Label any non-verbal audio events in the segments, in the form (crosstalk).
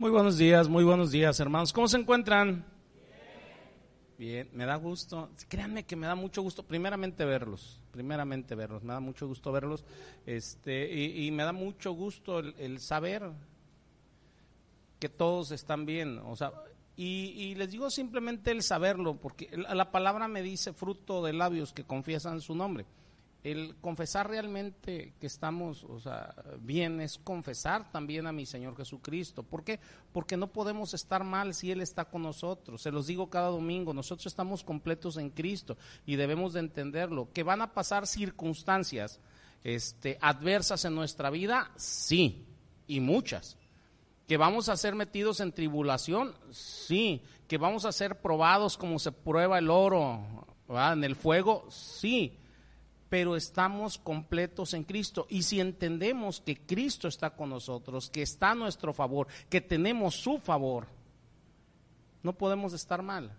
Muy buenos días, muy buenos días, hermanos. ¿Cómo se encuentran? Bien, me da gusto. Créanme que me da mucho gusto, primeramente verlos, primeramente verlos. Me da mucho gusto verlos, este, y, me da mucho gusto el, saber que todos están bien. O sea, y, y, les digo simplemente el saberlo, porque la palabra me dice fruto de labios que confiesan su nombre el confesar realmente que estamos, o sea, bien es confesar también a mi Señor Jesucristo. ¿Por qué? Porque no podemos estar mal si Él está con nosotros. Se los digo cada domingo, nosotros estamos completos en Cristo y debemos de entenderlo. Que van a pasar circunstancias este, adversas en nuestra vida, sí, y muchas. Que vamos a ser metidos en tribulación, sí. Que vamos a ser probados como se prueba el oro en el fuego, sí pero estamos completos en Cristo. Y si entendemos que Cristo está con nosotros, que está a nuestro favor, que tenemos su favor, no podemos estar mal.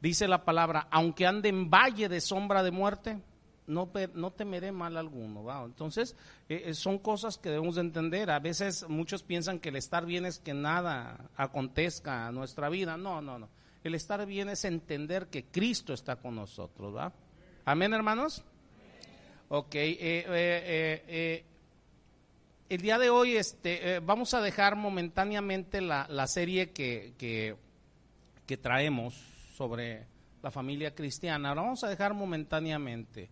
Dice la palabra, aunque ande en valle de sombra de muerte, no, temeré mal alguno. Entonces, eh, eh, son cosas que debemos de entender. A veces muchos piensan que el estar bien es que nada acontezca a nuestra vida. No, no, no. El estar bien es entender que Cristo está con nosotros. Amén, hermanos. Ok, eh, eh, eh, el día de hoy este, vamos a dejar momentáneamente la, serie que, que, traemos sobre la familia cristiana. Ahora vamos a dejar momentáneamente.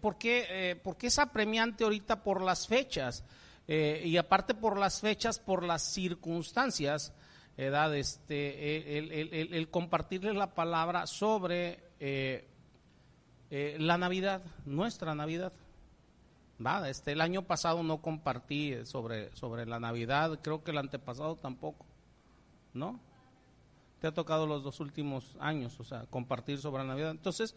¿por, qué, porque es apremiante ahorita por las fechas y aparte por las fechas, por las circunstancias, edad, este, el, el, el, compartirles la palabra sobre eh, la Navidad, nuestra Navidad. Va, este, el año pasado no compartí sobre, sobre la Navidad, creo que el antepasado tampoco, ¿no? Te ha tocado los dos últimos años, o sea, compartir sobre la Navidad. Entonces,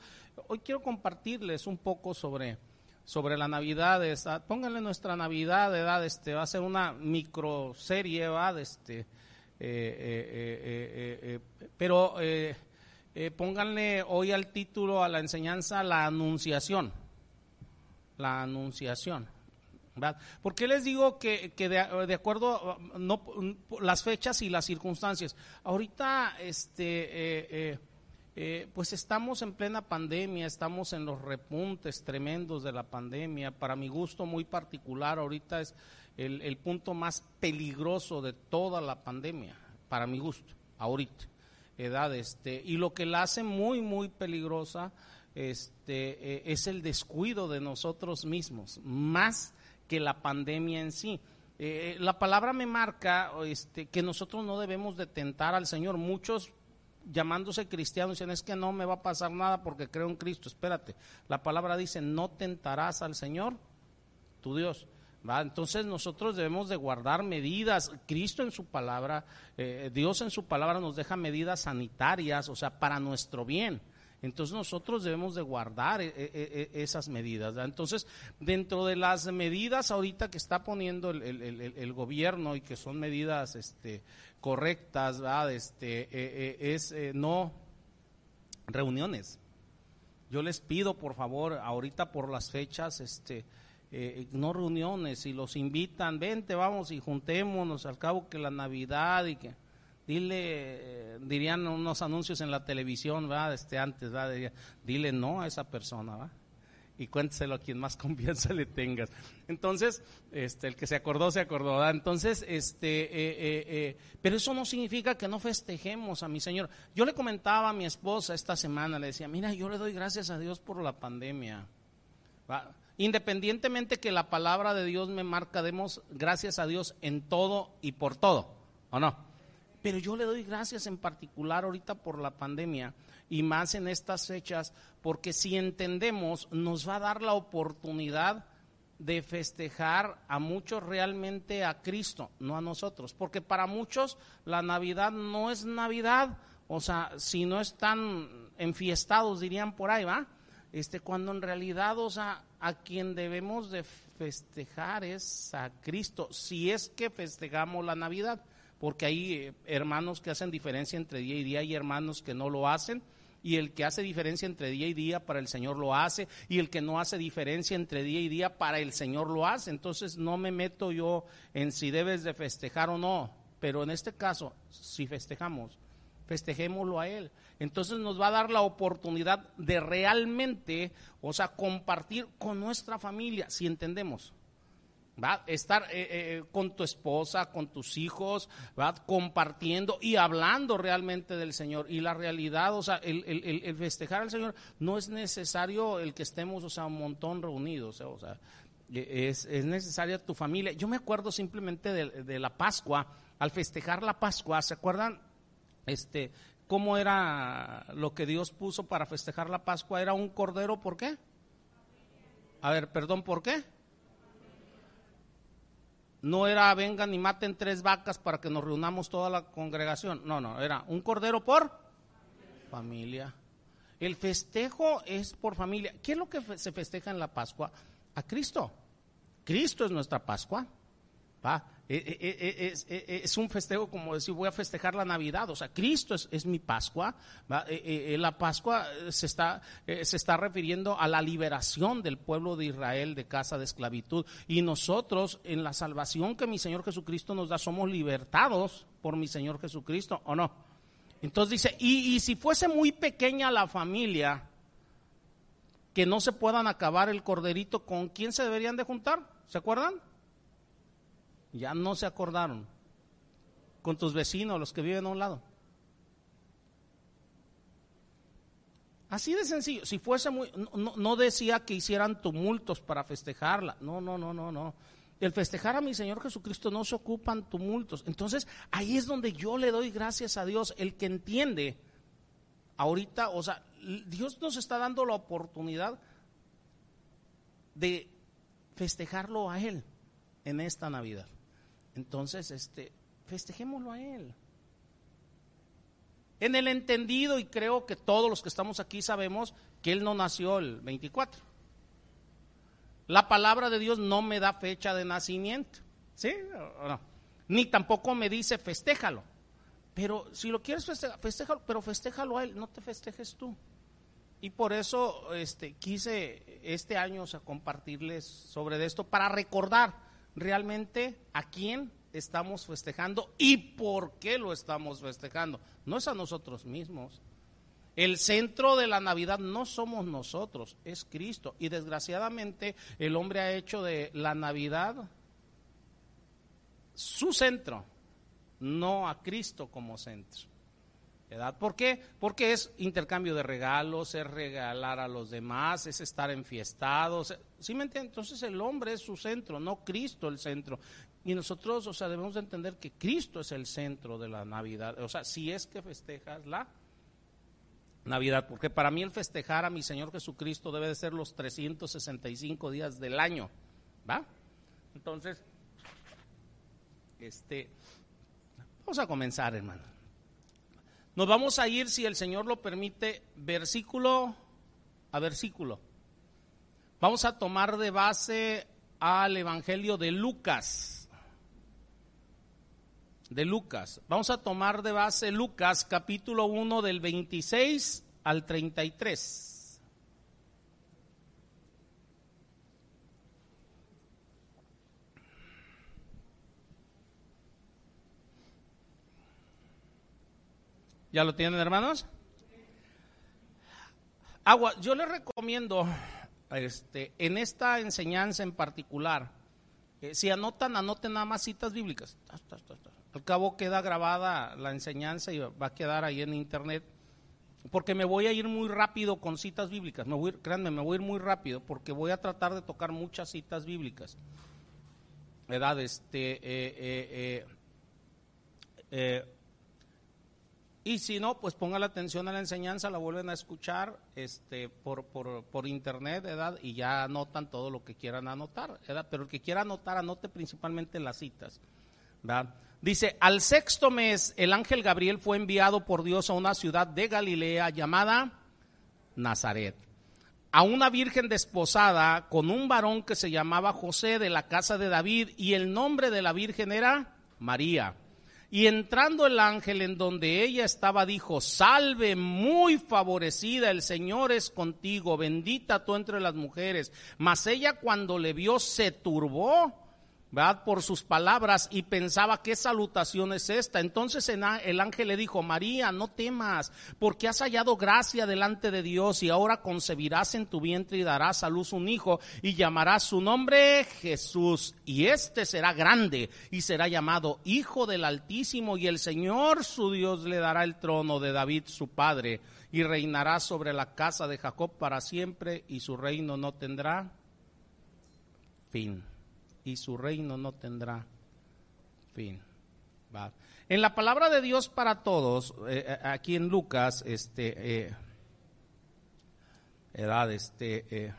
hoy quiero compartirles un poco sobre, sobre la Navidad. pónganle nuestra Navidad, edad, este, va a ser una microserie, va, este, eh, eh, pero eh, pónganle hoy al título a la enseñanza la anunciación. La anunciación. ¿Por qué les digo que, de, acuerdo no, las fechas y las circunstancias? Ahorita, este, eh, eh, pues estamos en plena pandemia, estamos en los repuntes tremendos de la pandemia. Para mi gusto muy particular, ahorita es el, el punto más peligroso de toda la pandemia, para mi gusto, ahorita edad, este, y lo que la hace muy, muy peligrosa este, eh, es el descuido de nosotros mismos, más que la pandemia en sí. Eh, la palabra me marca este, que nosotros no debemos de tentar al Señor. Muchos llamándose cristianos dicen es que no me va a pasar nada porque creo en Cristo. Espérate, la palabra dice no tentarás al Señor, tu Dios. Entonces nosotros debemos de guardar medidas. Cristo en su palabra, eh, Dios en su palabra nos deja medidas sanitarias, o sea, para nuestro bien. Entonces nosotros debemos de guardar eh, eh, esas medidas. Entonces, dentro de las medidas ahorita que está poniendo el, gobierno y que son medidas este, correctas, Este, es no reuniones. Yo les pido, por favor, ahorita por las fechas, este, eh, no reuniones, y los invitan, vente, vamos y juntémonos, al cabo que la Navidad y que dile, eh, dirían unos anuncios en la televisión, ¿verdad? Este, antes, ¿verdad? Dile no a esa persona. Y cuénteselo a quien más (laughs) confianza le tengas. Entonces, este, el que se acordó, se acordó. Entonces, este, eh, pero eso no significa que no festejemos a mi Señor. Yo le comentaba a mi esposa esta semana, le decía, mira, yo le doy gracias a Dios por la pandemia. Independientemente que la palabra de Dios me marca, demos gracias a Dios en todo y por todo, ¿o no? Pero yo le doy gracias en particular ahorita por la pandemia y más en estas fechas, porque si entendemos, nos va a dar la oportunidad de festejar a muchos realmente a Cristo, no a nosotros, porque para muchos la Navidad no es Navidad, o sea, si no están enfiestados, dirían por ahí, ¿va? Este, cuando en realidad, o sea, a quien debemos de festejar es a Cristo, si es que festejamos la Navidad, porque hay eh, hermanos que hacen diferencia entre día y día y hermanos que no lo hacen, y el que hace diferencia entre día y día para el Señor lo hace, y el que no hace diferencia entre día y día para el Señor lo hace. Entonces no me meto yo en si debes de festejar o no, pero en este caso, si festejamos, festejémoslo a Él. Entonces nos va a dar la oportunidad de realmente, o sea, compartir con nuestra familia, si entendemos. ¿Va? Estar eh, eh, con tu esposa, con tus hijos, ¿va? compartiendo y hablando realmente del Señor. Y la realidad, o sea, el, festejar al Señor no es necesario el que estemos, o sea, un montón reunidos, o sea, es, es, necesaria tu familia. Yo me acuerdo simplemente de, la Pascua, al festejar la Pascua, ¿se acuerdan? Este, ¿Cómo era lo que Dios puso para festejar la Pascua? Era un cordero, ¿por qué? A ver, perdón, ¿por qué? No era vengan y maten tres vacas para que nos reunamos toda la congregación. No, no, era un cordero por familia. El festejo es por familia. ¿Qué es lo que se festeja en la Pascua? A Cristo. Cristo es nuestra Pascua. ¿va? E, e, e, es, un festejo como decir, voy a festejar la Navidad. O sea, Cristo es, mi Pascua. la Pascua se está, eh, se está refiriendo a la liberación del pueblo de Israel de casa de esclavitud. Y nosotros, en la salvación que mi Señor Jesucristo nos da, somos libertados por mi Señor Jesucristo, ¿o no? Entonces dice, y, y si fuese muy pequeña la familia, que no se puedan acabar el corderito, ¿con quién se deberían de juntar? ¿Se acuerdan? Ya no se acordaron. Con tus vecinos, los que viven a un lado. Así de sencillo. Si fuese muy, no, decía que hicieran tumultos para festejarla. No, no, no, no, no. El festejar a mi Señor Jesucristo no se ocupan tumultos. Entonces, ahí es donde yo le doy gracias a Dios, el que entiende. Ahorita, o sea, Dios nos está dando la oportunidad de festejarlo a Él en esta Navidad. Entonces, este, festejémoslo a Él. En el entendido, y creo que todos los que estamos aquí sabemos que Él no nació el 24. La palabra de Dios no me da fecha de nacimiento, ¿sí? Ni tampoco me dice festéjalo. Pero si lo quieres festejar, festéjalo, pero festéjalo a Él, no te festejes tú. Y por eso este, quise este año compartirles sobre esto para recordar realmente a quién estamos festejando y por qué lo estamos festejando. No es a nosotros mismos. El centro de la Navidad no somos nosotros, es Cristo. Y desgraciadamente el hombre ha hecho de la Navidad su centro, no a Cristo como centro. ¿Por qué? Porque es intercambio de regalos, es regalar a los demás, es estar enfiestados. ¿Sí me entiendes? Entonces el hombre es su centro, no Cristo el centro. Y nosotros, o sea, debemos de entender que Cristo es el centro de la Navidad. O sea, si es que festejas la Navidad, porque para mí el festejar a mi Señor Jesucristo debe de ser los 365 días del año, ¿va? Entonces, este, vamos a comenzar, hermano. Nos vamos a ir, si el Señor lo permite, versículo a versículo. Vamos a tomar de base al Evangelio de Lucas. De Lucas. Vamos a tomar de base Lucas capítulo 1 del 26 al 33. ¿Ya lo tienen, hermanos? Agua, yo les recomiendo este, en esta enseñanza en particular, eh, si anotan, anoten nada más citas bíblicas. Al cabo queda grabada la enseñanza y va a quedar ahí en internet. Porque me voy a ir muy rápido con citas bíblicas. Me voy, créanme, me voy a ir muy rápido porque voy a tratar de tocar muchas citas bíblicas. ¿Verdad? Este, eh, eh, eh y si no, pues ponga la atención a la enseñanza, la vuelven a escuchar este, por, por, por internet, ¿verdad? Y ya anotan todo lo que quieran anotar, ¿verdad? Pero el que quiera anotar, anote principalmente las citas, ¿verdad? Dice, al sexto mes, el ángel Gabriel fue enviado por Dios a una ciudad de Galilea llamada Nazaret, a una virgen desposada con un varón que se llamaba José de la casa de David, y el nombre de la virgen era María. Y entrando el ángel en donde ella estaba, dijo, salve muy favorecida, el Señor es contigo, bendita tú entre las mujeres. Mas ella cuando le vio se turbó por sus palabras y pensaba, ¿qué salutación es esta? Entonces el ángel le dijo, María, no temas, porque has hallado gracia delante de Dios y ahora concebirás en tu vientre y darás a luz un hijo y llamarás su nombre Jesús. Y este será grande y será llamado Hijo del Altísimo y el Señor su Dios le dará el trono de David su padre y reinará sobre la casa de Jacob para siempre y su reino no tendrá fin y su reino no tendrá fin. En la palabra de Dios para todos, eh, eh, aquí en Lucas, este, eh, edad, este,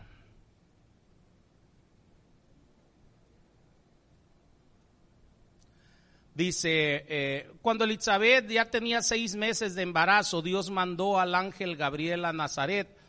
Dice, cuando Elizabeth ya tenía seis meses de embarazo, Dios mandó al ángel Gabriel a Nazaret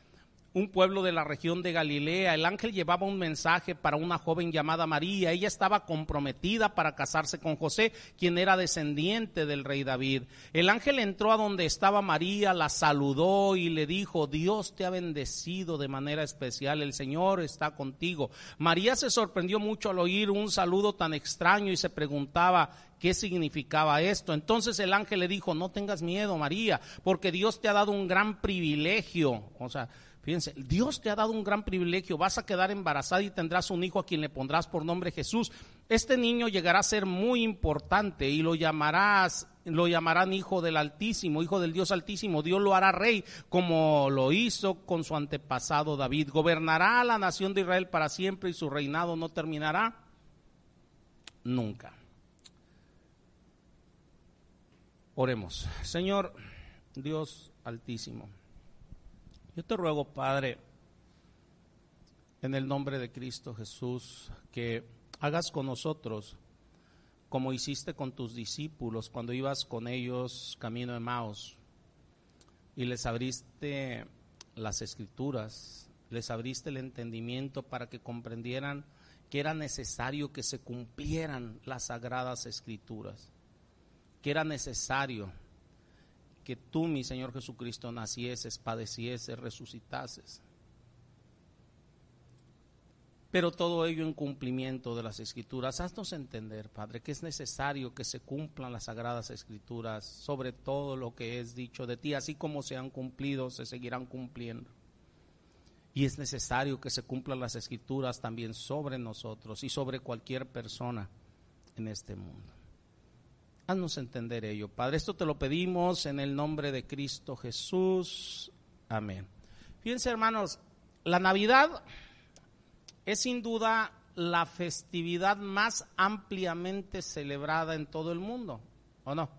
un pueblo de la región de Galilea. El ángel llevaba un mensaje para una joven llamada María. Ella estaba comprometida para casarse con José, quien era descendiente del rey David. El ángel entró a donde estaba María, la saludó y le dijo, Dios te ha bendecido de manera especial, el Señor está contigo. María se sorprendió mucho al oír un saludo tan extraño y se preguntaba, qué significaba esto. Entonces el ángel le dijo, no tengas miedo, María, porque Dios te ha dado un gran privilegio. O sea, Fíjense, Dios te ha dado un gran privilegio, vas a quedar embarazada y tendrás un hijo a quien le pondrás por nombre Jesús. Este niño llegará a ser muy importante y lo llamarás, lo llamarán hijo del Altísimo, hijo del Dios Altísimo. Dios lo hará rey como lo hizo con su antepasado David. Gobernará a la nación de Israel para siempre y su reinado no terminará nunca. Oremos. Señor Dios Altísimo. Yo te ruego, Padre, en el nombre de Cristo Jesús, que hagas con nosotros como hiciste con tus discípulos cuando ibas con ellos camino de Maos y les abriste las escrituras, les abriste el entendimiento para que comprendieran que era necesario que se cumplieran las sagradas escrituras, que era necesario que tú, mi Señor Jesucristo, nacieses, padecieses, resucitases. Pero todo ello en cumplimiento de las escrituras. Haznos entender, Padre, que es necesario que se cumplan las sagradas escrituras sobre todo lo que es dicho de ti, así como se han cumplido, se seguirán cumpliendo. Y es necesario que se cumplan las escrituras también sobre nosotros y sobre cualquier persona en este mundo. Haznos entender ello, Padre. Esto te lo pedimos en el nombre de Cristo Jesús. Amén. Fíjense, hermanos, la Navidad es sin duda la festividad más ampliamente celebrada en todo el mundo, ¿o no?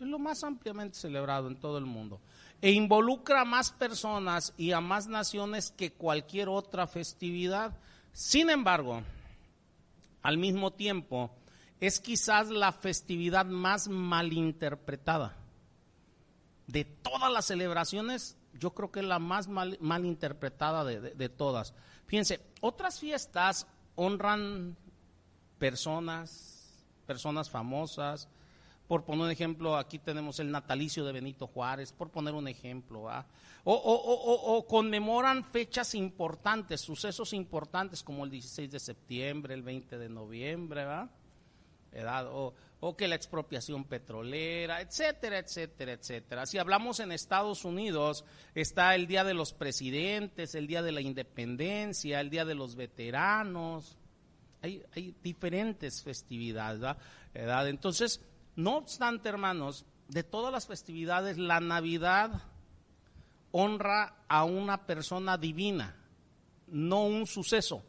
Es lo más ampliamente celebrado en todo el mundo. E involucra a más personas y a más naciones que cualquier otra festividad. Sin embargo, al mismo tiempo, es quizás la festividad más malinterpretada. De todas las celebraciones, yo creo que es la más mal, interpretada de, todas. Fíjense, otras fiestas honran personas, personas famosas. Por poner un ejemplo, aquí tenemos el natalicio de Benito Juárez, por poner un ejemplo. O, o, conmemoran fechas importantes, sucesos importantes como el 16 de septiembre, el 20 de noviembre. ¿verdad? O, que la expropiación petrolera, etcétera, etcétera, etcétera. Si hablamos en Estados Unidos, está el Día de los Presidentes, el Día de la Independencia, el Día de los Veteranos. Hay, diferentes festividades, ¿verdad? Entonces, no obstante, hermanos, de todas las festividades, la Navidad honra a una persona divina, no un suceso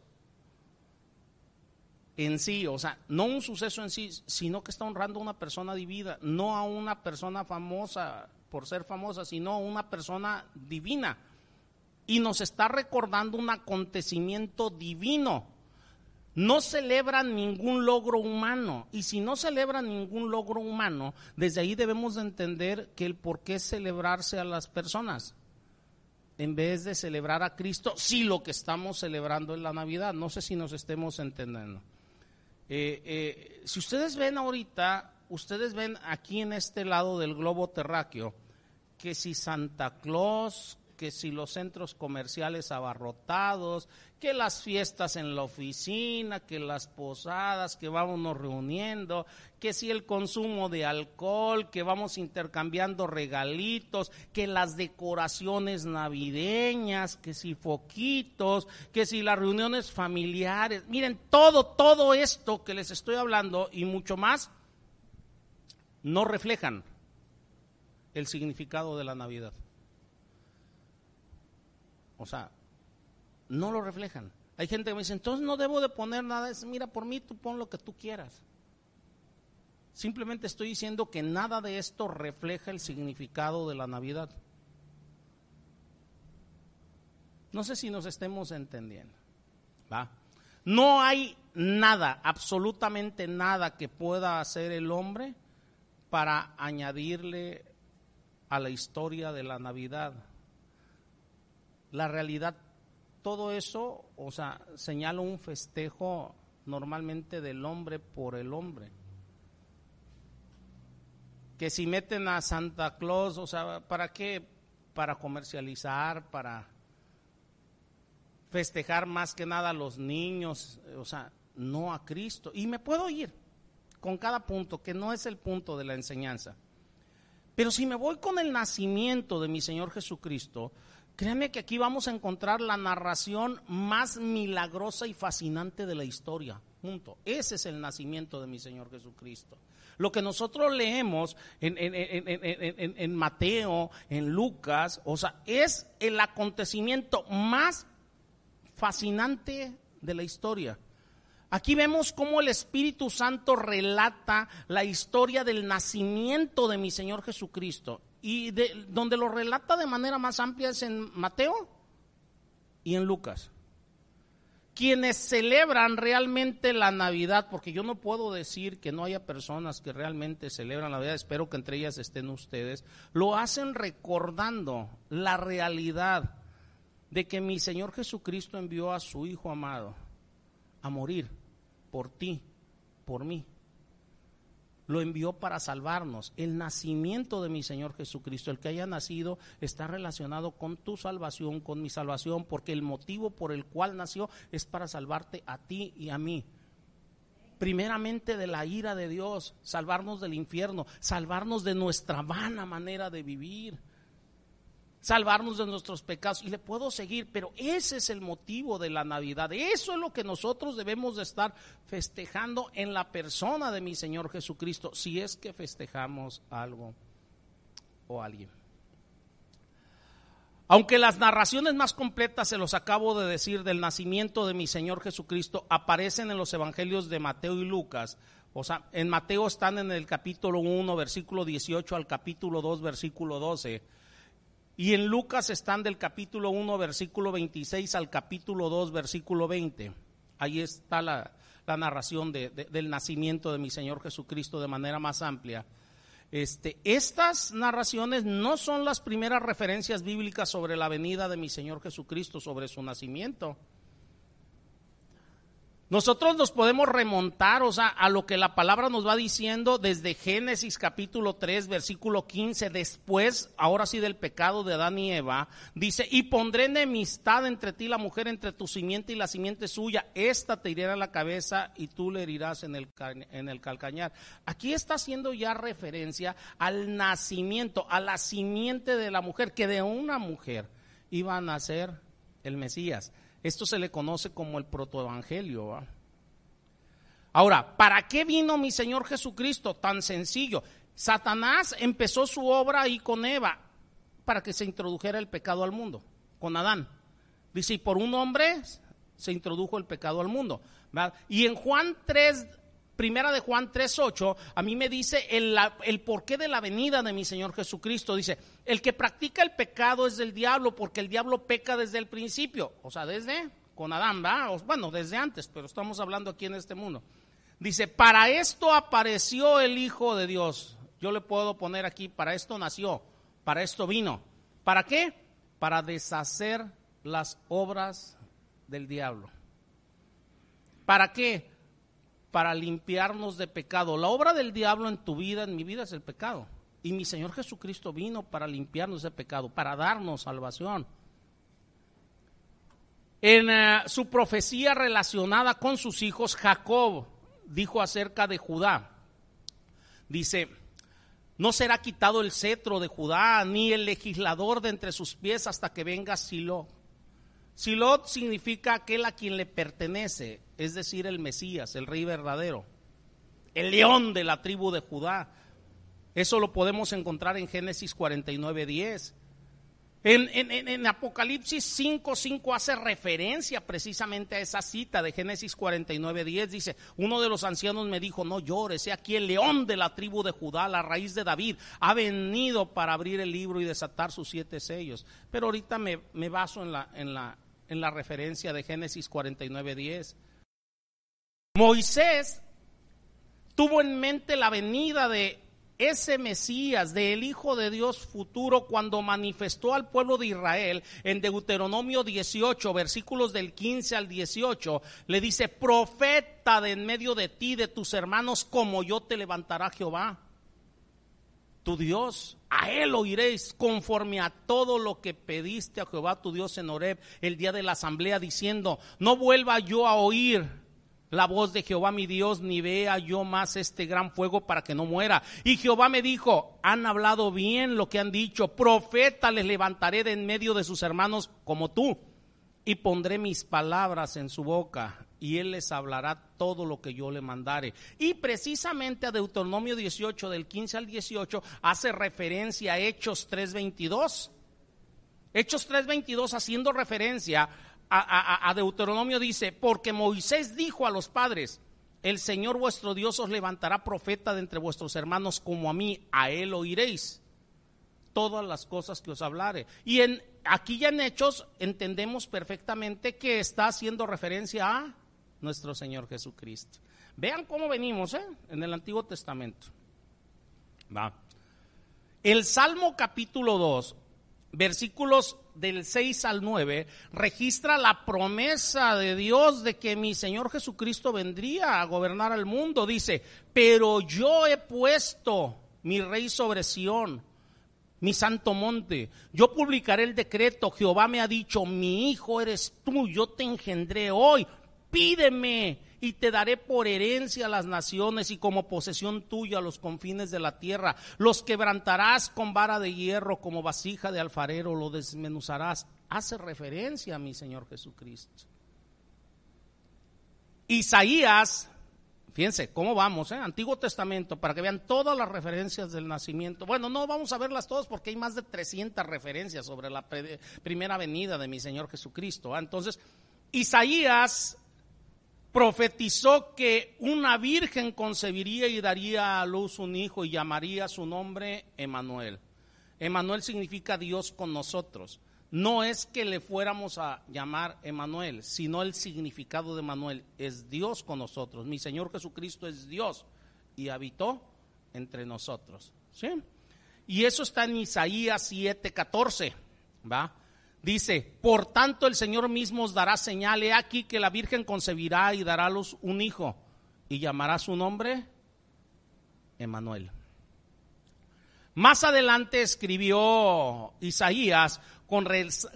en sí, o sea, no un suceso en sí, sino que está honrando a una persona divina, no a una persona famosa por ser famosa, sino a una persona divina. Y nos está recordando un acontecimiento divino. No celebra ningún logro humano. Y si no celebra ningún logro humano, desde ahí debemos de entender que el por qué celebrarse a las personas en vez de celebrar a Cristo, si lo que estamos celebrando es la Navidad. No sé si nos estemos entendiendo. Eh, eh, si ustedes ven ahorita, ustedes ven aquí en este lado del globo terráqueo, que si Santa Claus, que si los centros comerciales abarrotados, que las fiestas en la oficina, que las posadas, que vamos reuniendo, que si el consumo de alcohol, que vamos intercambiando regalitos, que las decoraciones navideñas, que si foquitos, que si las reuniones familiares. Miren, todo, todo esto que les estoy hablando y mucho más, no reflejan el significado de la Navidad. O sea, no lo reflejan. Hay gente que me dice, entonces no debo de poner nada. Es, mira, por mí tú pon lo que tú quieras. Simplemente estoy diciendo que nada de esto refleja el significado de la Navidad. No sé si nos estemos entendiendo. ¿Va? No hay nada, absolutamente nada que pueda hacer el hombre para añadirle a la historia de la Navidad. La realidad, todo eso, o sea, señala un festejo normalmente del hombre por el hombre. Que si meten a Santa Claus, o sea, ¿para qué? Para comercializar, para festejar más que nada a los niños, o sea, no a Cristo. Y me puedo ir con cada punto, que no es el punto de la enseñanza. Pero si me voy con el nacimiento de mi Señor Jesucristo, créanme que aquí vamos a encontrar la narración más milagrosa y fascinante de la historia. Punto. Ese es el nacimiento de mi Señor Jesucristo. Lo que nosotros leemos en, en, Mateo, en Lucas, o sea, es el acontecimiento más fascinante de la historia. Aquí vemos cómo el Espíritu Santo relata la historia del nacimiento de mi Señor Jesucristo. Y de, donde lo relata de manera más amplia es en Mateo y en Lucas. Quienes celebran realmente la Navidad, porque yo no puedo decir que no haya personas que realmente celebran la Navidad, espero que entre ellas estén ustedes, lo hacen recordando la realidad de que mi Señor Jesucristo envió a su Hijo amado a morir por ti, por mí. Lo envió para salvarnos. El nacimiento de mi Señor Jesucristo, el que haya nacido, está relacionado con tu salvación, con mi salvación, porque el motivo por el cual nació es para salvarte a ti y a mí primeramente de la ira de Dios, salvarnos del infierno, salvarnos de nuestra vana manera de vivir salvarnos de nuestros pecados. Y le puedo seguir, pero ese es el motivo de la Navidad. Eso es lo que nosotros debemos de estar festejando en la persona de mi Señor Jesucristo, si es que festejamos algo o alguien. Aunque las narraciones más completas, se los acabo de decir, del nacimiento de mi Señor Jesucristo, aparecen en los evangelios de Mateo y Lucas. O sea, en Mateo están en el capítulo 1, versículo 18 al capítulo 2, versículo 12 y en Lucas están del capítulo 1, versículo 26 al capítulo 2, versículo 20. Ahí está la, narración del nacimiento de mi Señor Jesucristo de manera más amplia. Este, estas narraciones no son las primeras referencias bíblicas sobre la venida de mi Señor Jesucristo, sobre su nacimiento. Nosotros nos podemos remontar, o sea, a lo que la palabra nos va diciendo desde Génesis capítulo 3, versículo 15, después, ahora sí del pecado de Adán y Eva, dice, y pondré enemistad entre ti la mujer, entre tu simiente y la simiente suya, esta te herirá en la cabeza y tú le herirás en el, en el calcañar. Aquí está haciendo ya referencia al nacimiento, a la simiente de la mujer, que de una mujer iba a nacer el Mesías. Esto se le conoce como el protoevangelio. Ahora, ¿para qué vino mi Señor Jesucristo? Tan sencillo. Satanás empezó su obra ahí con Eva para que se introdujera el pecado al mundo, con Adán. Dice, y por un hombre se introdujo el pecado al mundo. Y en Juan 3, primera de Juan 3.8, a mí me dice el, porqué de la venida de mi Señor Jesucristo. Dice, el que practica el pecado es del diablo, porque el diablo peca desde el principio. O sea, desde con Adán, ¿va? bueno, desde antes, pero estamos hablando aquí en este mundo. Dice, para esto apareció el Hijo de Dios. Yo le puedo poner aquí, para esto nació, para esto vino. ¿Para qué? Para deshacer las obras del diablo. ¿Para qué? Para limpiarnos de pecado. La obra del diablo en tu vida, en mi vida, es el pecado. Y mi Señor Jesucristo vino para limpiarnos de pecado, para darnos salvación. En eh, su profecía relacionada con sus hijos, Jacob dijo acerca de Judá, dice, no será quitado el cetro de Judá, ni el legislador de entre sus pies hasta que venga Silo. Silo significa aquel a quien le pertenece, es decir, el Mesías, el rey verdadero, el león de la tribu de Judá. Eso lo podemos encontrar en Génesis 49, 10. En, en, Apocalipsis 5, 5 hace referencia precisamente a esa cita de Génesis 49, 10. Dice, uno de los ancianos me dijo, no llores, he aquí el león de la tribu de Judá, la raíz de David, ha venido para abrir el libro y desatar sus siete sellos. Pero ahorita me, me baso en la, en, la, en la referencia de Génesis 49, 10. Moisés tuvo en mente la venida de ese Mesías, del Hijo de Dios futuro, cuando manifestó al pueblo de Israel en Deuteronomio 18, versículos del 15 al 18, le dice, profeta de en medio de ti, de tus hermanos, como yo te levantará Jehová, tu Dios. A él oiréis conforme a todo lo que pediste a Jehová tu Dios en Horeb el día de la asamblea, diciendo, no vuelva yo a oír la voz de Jehová mi Dios, ni vea yo más este gran fuego para que no muera. Y Jehová me dijo, han hablado bien lo que han dicho, profeta les levantaré de en medio de sus hermanos como tú, y pondré mis palabras en su boca, y él les hablará todo lo que yo le mandare. Y precisamente a Deuteronomio 18, del 15 al 18, hace referencia a Hechos 3.22. Hechos 3.22 haciendo referencia a, Deuteronomio dice, porque Moisés dijo a los padres, el Señor vuestro Dios os levantará profeta de entre vuestros hermanos como a mí, a él oiréis todas las cosas que os hablare. Y en, aquí ya en Hechos entendemos perfectamente que está haciendo referencia a nuestro Señor Jesucristo. Vean cómo venimos ¿eh? en el Antiguo Testamento. Va. El Salmo capítulo 2 versículos del 6 al 9, registra la promesa de Dios de que mi Señor Jesucristo vendría a gobernar al mundo. Dice, pero yo he puesto mi rey sobre Sión, mi santo monte. Yo publicaré el decreto. Jehová me ha dicho, mi hijo eres tú, yo te engendré hoy. Pídeme y te daré por herencia a las naciones y como posesión tuya los confines de la tierra. Los quebrantarás con vara de hierro como vasija de alfarero, lo desmenuzarás. Hace referencia a mi Señor Jesucristo. Isaías, fíjense cómo vamos, eh? Antiguo Testamento, para que vean todas las referencias del nacimiento. Bueno, no vamos a verlas todas porque hay más de 300 referencias sobre la primera venida de mi Señor Jesucristo. Entonces, Isaías profetizó que una virgen concebiría y daría a luz un hijo y llamaría su nombre Emanuel. Emanuel significa Dios con nosotros. No es que le fuéramos a llamar Emanuel, sino el significado de Emanuel es Dios con nosotros. Mi Señor Jesucristo es Dios y habitó entre nosotros. ¿Sí? Y eso está en Isaías 7:14, ¿va? Dice, por tanto el Señor mismo os dará señal, he aquí que la Virgen concebirá y dará a luz un hijo y llamará su nombre Emanuel. Más adelante escribió Isaías con,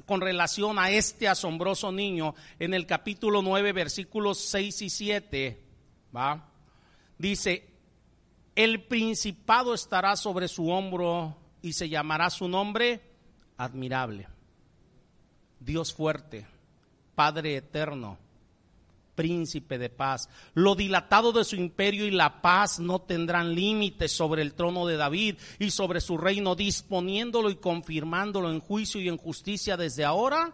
con, relación a este asombroso niño en el capítulo 9, versículos 6 y 7. ¿va? Dice, el principado estará sobre su hombro y se llamará su nombre admirable Dios fuerte, Padre eterno, príncipe de paz. Lo dilatado de su imperio y la paz no tendrán límites sobre el trono de David y sobre su reino, disponiéndolo y confirmándolo en juicio y en justicia desde ahora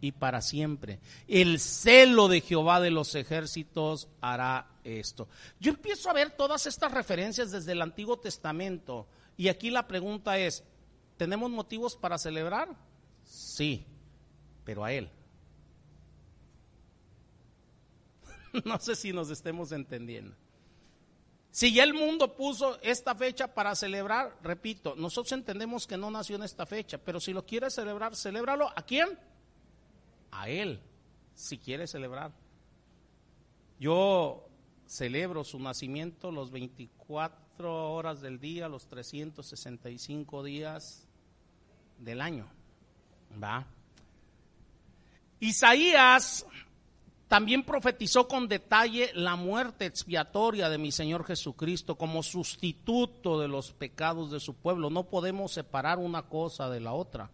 y para siempre. El celo de Jehová de los ejércitos hará esto. Yo empiezo a ver todas estas referencias desde el Antiguo Testamento y aquí la pregunta es, ¿tenemos motivos para celebrar? Sí pero a Él. (laughs) no sé si nos estemos entendiendo. Si ya el mundo puso esta fecha para celebrar, repito, nosotros entendemos que no nació en esta fecha, pero si lo quiere celebrar, celébralo. ¿A quién? A Él, si quiere celebrar. Yo celebro su nacimiento los 24 24 horas del día, los 365 días del año. ¿Va? Isaías también profetizó con detalle la muerte expiatoria de mi Señor Jesucristo como sustituto de los pecados de su pueblo. No podemos separar una cosa de la otra.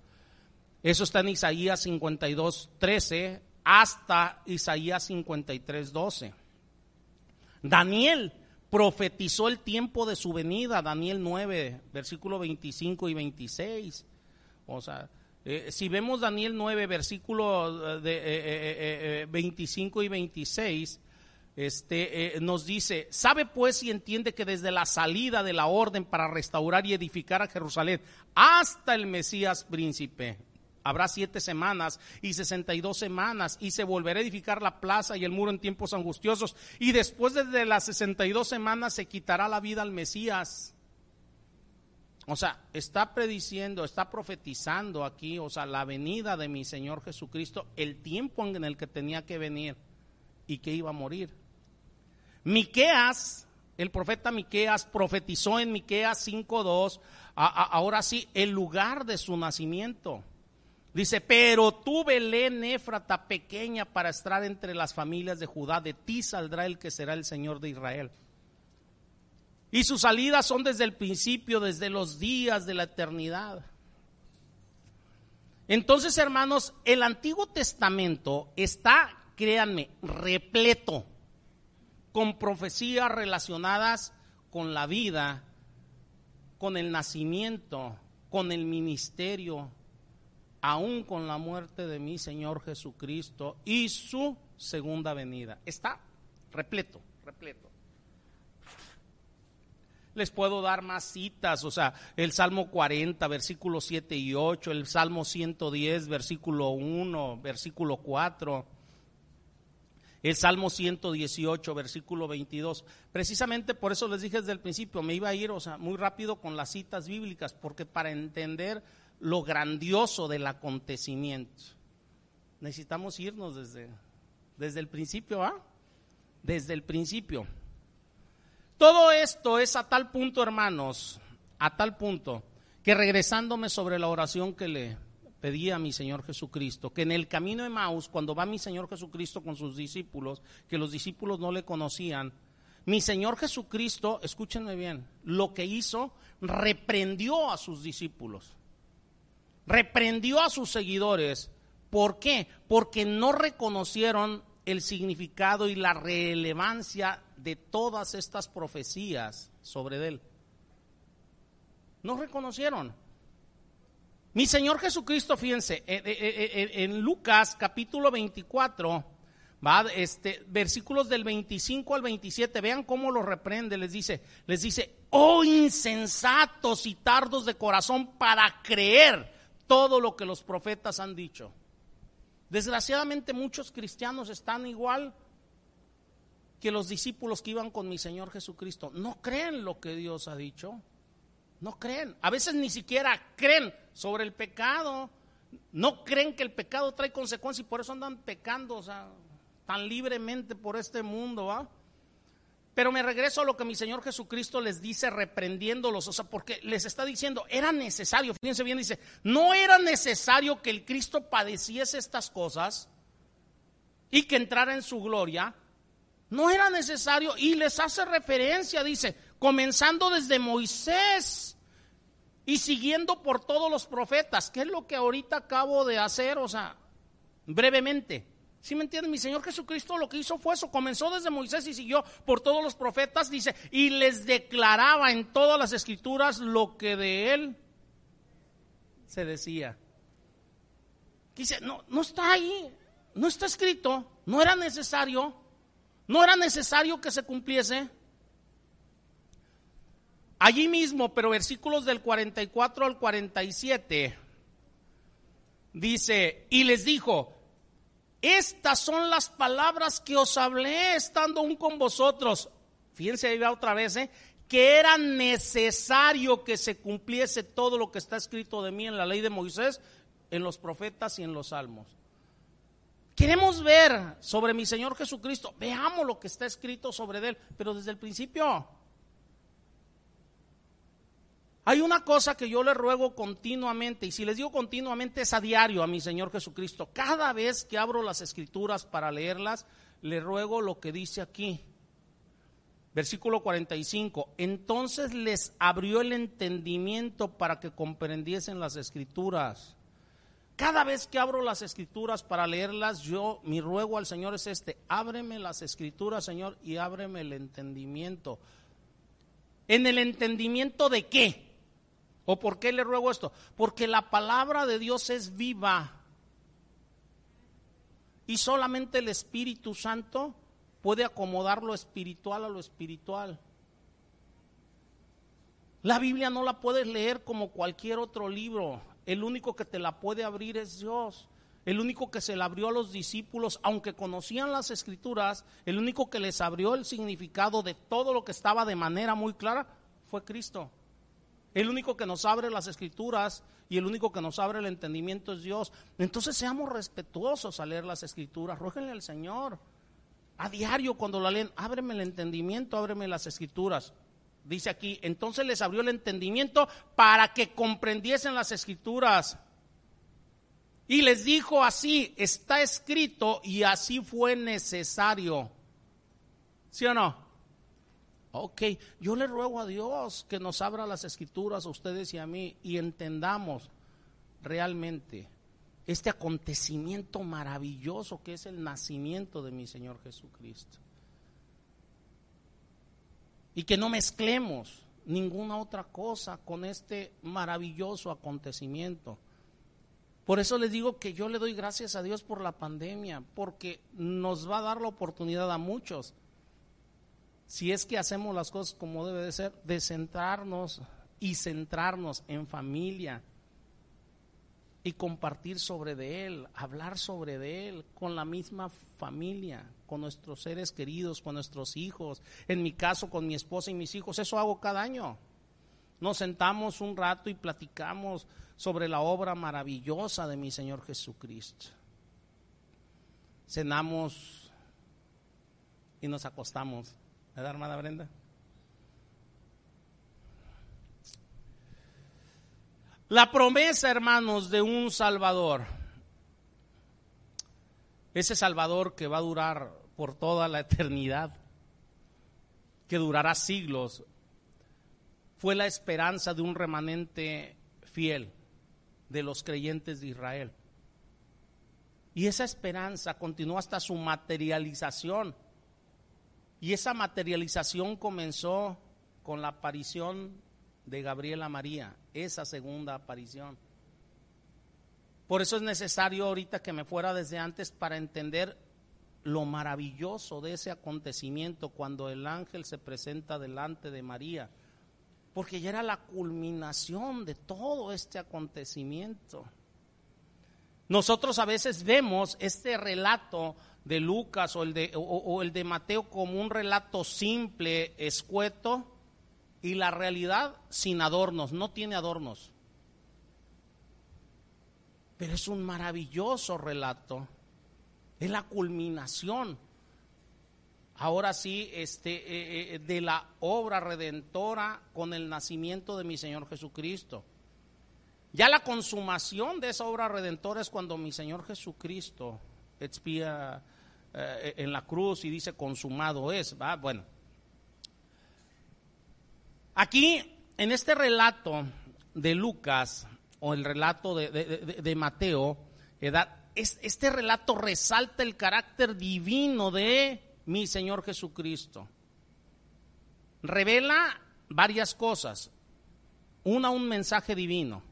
Eso está en Isaías 52, 13 hasta Isaías 53, 12. Daniel profetizó el tiempo de su venida, Daniel 9, versículo 25 y 26. O sea, eh, si vemos Daniel 9, versículo de, 25 eh, eh, y 26, este, nos dice, sabe pues y entiende que desde la salida de la orden para restaurar y edificar a Jerusalén hasta el Mesías príncipe, habrá siete semanas y sesenta y dos semanas y se volverá a edificar la plaza y el muro en tiempos angustiosos y después de las sesenta y dos semanas se quitará la vida al Mesías o sea, está prediciendo, está profetizando aquí, o sea, la venida de mi Señor Jesucristo, el tiempo en el que tenía que venir y que iba a morir. Miqueas, el profeta Miqueas profetizó en Miqueas 5:2, ahora sí, el lugar de su nacimiento. Dice, pero tú, Belén, Éfrata, pequeña para estar entre las familias de Judá, de ti saldrá el que será el Señor de Israel. Y sus salidas son desde el principio, desde los días de la eternidad. Entonces, hermanos, el Antiguo Testamento está, créanme, repleto con profecías relacionadas con la vida, con el nacimiento, con el ministerio, aún con la muerte de mi Señor Jesucristo y su segunda venida. Está repleto, repleto les puedo dar más citas, o sea, el Salmo 40, versículos 7 y 8, el Salmo 110, versículo 1, versículo 4, el Salmo 118, versículo 22. Precisamente por eso les dije desde el principio, me iba a ir, o sea, muy rápido con las citas bíblicas, porque para entender lo grandioso del acontecimiento, necesitamos irnos desde, desde el principio, ¿ah? Desde el principio. Todo esto es a tal punto, hermanos, a tal punto, que regresándome sobre la oración que le pedí a mi Señor Jesucristo, que en el camino de Maus, cuando va mi Señor Jesucristo con sus discípulos, que los discípulos no le conocían, mi Señor Jesucristo, escúchenme bien, lo que hizo, reprendió a sus discípulos, reprendió a sus seguidores. ¿Por qué? Porque no reconocieron el significado y la relevancia de todas estas profecías sobre él. No reconocieron. Mi Señor Jesucristo, fíjense, en, Lucas capítulo 24, va, este, versículos del 25 al 27, vean cómo lo reprende, les dice, les dice, oh insensatos y tardos de corazón para creer todo lo que los profetas han dicho. Desgraciadamente muchos cristianos están igual que los discípulos que iban con mi Señor Jesucristo. No creen lo que Dios ha dicho. No creen. A veces ni siquiera creen sobre el pecado. No creen que el pecado trae consecuencias y por eso andan pecando tan libremente por este mundo. ¿va? Pero me regreso a lo que mi Señor Jesucristo les dice reprendiéndolos, o sea, porque les está diciendo, era necesario, fíjense bien, dice, no era necesario que el Cristo padeciese estas cosas y que entrara en su gloria, no era necesario, y les hace referencia, dice, comenzando desde Moisés y siguiendo por todos los profetas, que es lo que ahorita acabo de hacer, o sea, brevemente. ¿Sí me entienden? Mi Señor Jesucristo lo que hizo fue eso. Comenzó desde Moisés y siguió por todos los profetas, dice, y les declaraba en todas las escrituras lo que de él se decía. Dice, no, no está ahí, no está escrito, no era necesario, no era necesario que se cumpliese. Allí mismo, pero versículos del 44 al 47, dice, y les dijo, estas son las palabras que os hablé estando aún con vosotros. Fíjense ahí otra vez, ¿eh? que era necesario que se cumpliese todo lo que está escrito de mí en la ley de Moisés, en los profetas y en los salmos. Queremos ver sobre mi Señor Jesucristo, veamos lo que está escrito sobre él, pero desde el principio. Hay una cosa que yo le ruego continuamente, y si les digo continuamente es a diario a mi Señor Jesucristo. Cada vez que abro las escrituras para leerlas, le ruego lo que dice aquí. Versículo 45. Entonces les abrió el entendimiento para que comprendiesen las escrituras. Cada vez que abro las escrituras para leerlas, yo mi ruego al Señor es este, ábreme las escrituras, Señor, y ábreme el entendimiento. ¿En el entendimiento de qué? ¿O por qué le ruego esto? Porque la palabra de Dios es viva. Y solamente el Espíritu Santo puede acomodar lo espiritual a lo espiritual. La Biblia no la puedes leer como cualquier otro libro. El único que te la puede abrir es Dios. El único que se la abrió a los discípulos, aunque conocían las escrituras, el único que les abrió el significado de todo lo que estaba de manera muy clara fue Cristo. El único que nos abre las escrituras y el único que nos abre el entendimiento es Dios. Entonces seamos respetuosos al leer las escrituras. Rógenle al Señor. A diario cuando la leen, ábreme el entendimiento, ábreme las escrituras. Dice aquí, entonces les abrió el entendimiento para que comprendiesen las escrituras. Y les dijo así, está escrito y así fue necesario. ¿Sí o no? Ok, yo le ruego a Dios que nos abra las escrituras a ustedes y a mí y entendamos realmente este acontecimiento maravilloso que es el nacimiento de mi Señor Jesucristo. Y que no mezclemos ninguna otra cosa con este maravilloso acontecimiento. Por eso les digo que yo le doy gracias a Dios por la pandemia, porque nos va a dar la oportunidad a muchos si es que hacemos las cosas como debe de ser, de centrarnos y centrarnos en familia y compartir sobre de Él, hablar sobre de Él con la misma familia, con nuestros seres queridos, con nuestros hijos, en mi caso con mi esposa y mis hijos, eso hago cada año. Nos sentamos un rato y platicamos sobre la obra maravillosa de mi Señor Jesucristo. Cenamos y nos acostamos ¿Verdad, hermana Brenda? La promesa, hermanos, de un Salvador. Ese Salvador que va a durar por toda la eternidad, que durará siglos, fue la esperanza de un remanente fiel de los creyentes de Israel. Y esa esperanza continuó hasta su materialización y esa materialización comenzó con la aparición de Gabriela María, esa segunda aparición. Por eso es necesario ahorita que me fuera desde antes para entender lo maravilloso de ese acontecimiento cuando el ángel se presenta delante de María, porque ya era la culminación de todo este acontecimiento. Nosotros a veces vemos este relato de Lucas o el de, o, el de Mateo como un relato simple, escueto, y la realidad sin adornos, no tiene adornos. Pero es un maravilloso relato, es la culminación, ahora sí, este, eh, eh, de la obra redentora con el nacimiento de mi Señor Jesucristo. Ya la consumación de esa obra redentora es cuando mi Señor Jesucristo expía eh, en la cruz y dice consumado es, ¿va? Bueno. Aquí, en este relato de Lucas, o el relato de, Mateo, este relato resalta el carácter divino de mi Señor Jesucristo. Revela varias cosas. Una, un mensaje divino.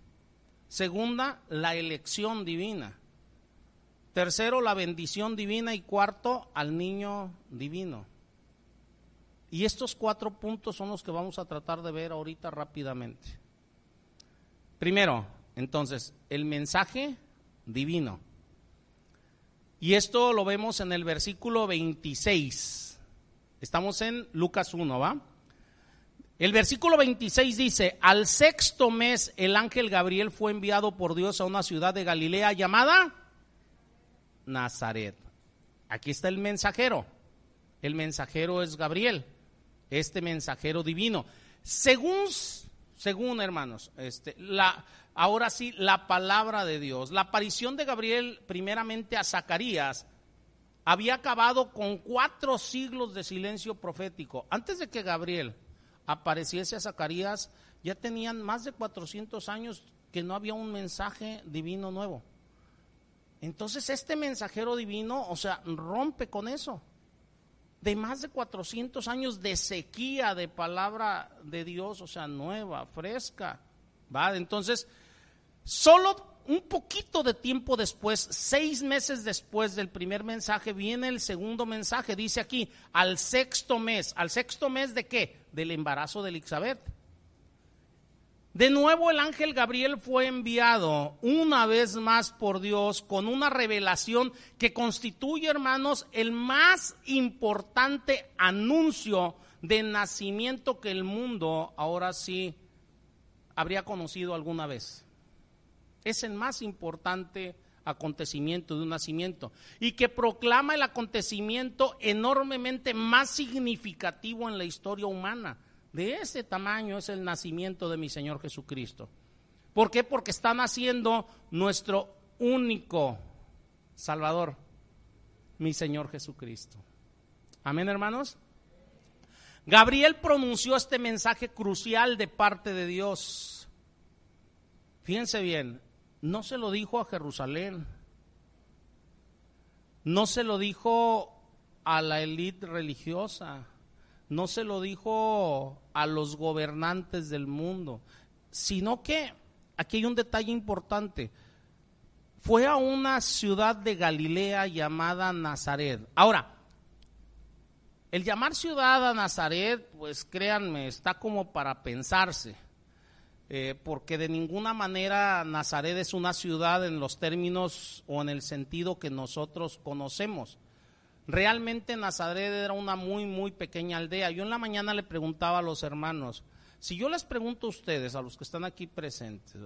Segunda, la elección divina. Tercero, la bendición divina. Y cuarto, al niño divino. Y estos cuatro puntos son los que vamos a tratar de ver ahorita rápidamente. Primero, entonces, el mensaje divino. Y esto lo vemos en el versículo 26. Estamos en Lucas 1, ¿va? El versículo 26 dice, al sexto mes el ángel Gabriel fue enviado por Dios a una ciudad de Galilea llamada Nazaret. Aquí está el mensajero. El mensajero es Gabriel, este mensajero divino. Según según hermanos, este, la, ahora sí, la palabra de Dios. La aparición de Gabriel primeramente a Zacarías había acabado con cuatro siglos de silencio profético. Antes de que Gabriel apareciese a Zacarías, ya tenían más de 400 años que no había un mensaje divino nuevo. Entonces este mensajero divino, o sea, rompe con eso. De más de 400 años de sequía de palabra de Dios, o sea, nueva, fresca. ¿va? Entonces, solo un poquito de tiempo después, seis meses después del primer mensaje, viene el segundo mensaje. Dice aquí, al sexto mes. ¿Al sexto mes de qué? Del embarazo de Elizabeth. De nuevo el ángel Gabriel fue enviado una vez más por Dios con una revelación que constituye, hermanos, el más importante anuncio de nacimiento que el mundo ahora sí habría conocido alguna vez. Es el más importante acontecimiento de un nacimiento y que proclama el acontecimiento enormemente más significativo en la historia humana. De ese tamaño es el nacimiento de mi Señor Jesucristo. ¿Por qué? Porque está naciendo nuestro único Salvador, mi Señor Jesucristo. Amén, hermanos. Gabriel pronunció este mensaje crucial de parte de Dios. Fíjense bien, no se lo dijo a Jerusalén, no se lo dijo a la élite religiosa, no se lo dijo a los gobernantes del mundo, sino que, aquí hay un detalle importante, fue a una ciudad de Galilea llamada Nazaret. Ahora, el llamar ciudad a Nazaret, pues créanme, está como para pensarse. Eh, porque de ninguna manera Nazaret es una ciudad en los términos o en el sentido que nosotros conocemos. Realmente Nazaret era una muy, muy pequeña aldea. Yo en la mañana le preguntaba a los hermanos, si yo les pregunto a ustedes, a los que están aquí presentes,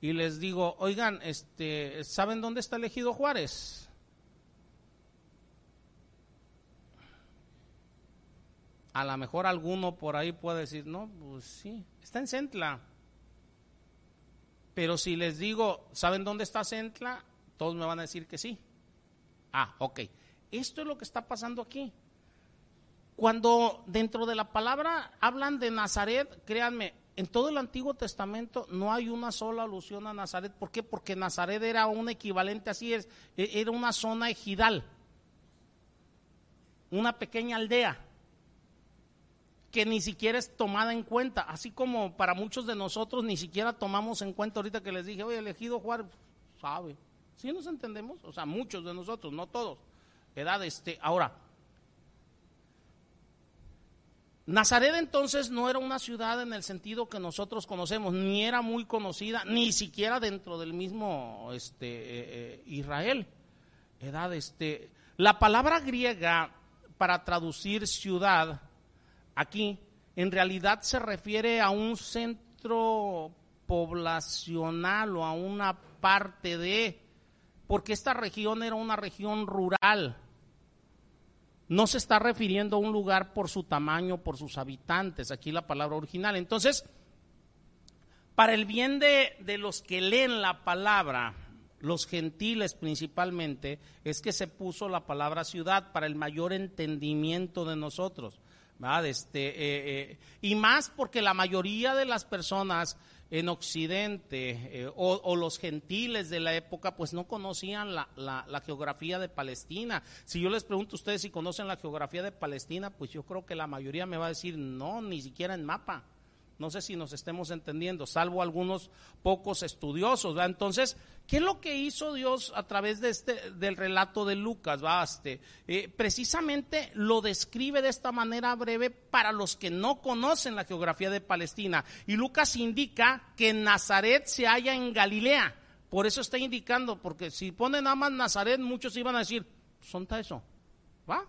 y les digo, oigan, este, ¿saben dónde está el ejido Juárez? A lo mejor alguno por ahí puede decir, no, pues sí, está en Centla. Pero si les digo, ¿saben dónde está Centla? Todos me van a decir que sí. Ah, ok. Esto es lo que está pasando aquí. Cuando dentro de la palabra hablan de Nazaret, créanme, en todo el Antiguo Testamento no hay una sola alusión a Nazaret. ¿Por qué? Porque Nazaret era un equivalente, así es, e-, era una zona ejidal, una pequeña aldea que ni siquiera es tomada en cuenta, así como para muchos de nosotros ni siquiera tomamos en cuenta ahorita que les dije, oye, elegido Juárez, sabe, ¿sí nos entendemos? O sea, muchos de nosotros, no todos. Edad, este, ahora, Nazaret entonces no era una ciudad en el sentido que nosotros conocemos, ni era muy conocida, ni siquiera dentro del mismo este, eh, eh, Israel. Edad, este, la palabra griega para traducir ciudad aquí en realidad se refiere a un centro poblacional o a una parte de, porque esta región era una región rural. No se está refiriendo a un lugar por su tamaño, por sus habitantes, aquí la palabra original. Entonces, para el bien de, de los que leen la palabra, los gentiles principalmente, es que se puso la palabra ciudad para el mayor entendimiento de nosotros. Este, eh, eh, y más porque la mayoría de las personas en Occidente eh, o, los gentiles de la época pues no conocían la, la, geografía de Palestina. Si yo les pregunto a ustedes si conocen la geografía de Palestina, pues yo creo que la mayoría me va a decir no, ni siquiera en mapa. No sé si nos estemos entendiendo, salvo algunos pocos estudiosos. Entonces, ¿qué es lo que hizo Dios a través de este, del relato de Lucas? Este, eh, precisamente lo describe de esta manera breve para los que no conocen la geografía de Palestina. Y Lucas indica que Nazaret se halla en Galilea. Por eso está indicando, porque si ponen nada más Nazaret, muchos iban a decir, son eso. ¿Va?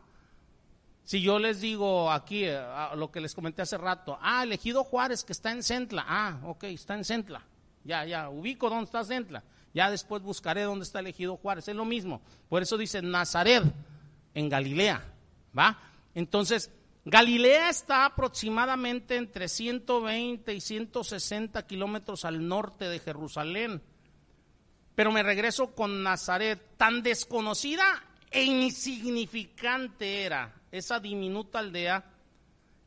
Si yo les digo aquí, eh, lo que les comenté hace rato, ah, elegido Juárez que está en Centla, ah, ok, está en Centla, ya, ya, ubico dónde está Centla, ya después buscaré dónde está elegido Juárez, es lo mismo, por eso dice Nazaret, en Galilea, ¿va? Entonces, Galilea está aproximadamente entre 120 y 160 kilómetros al norte de Jerusalén. Pero me regreso con Nazaret, tan desconocida e insignificante era esa diminuta aldea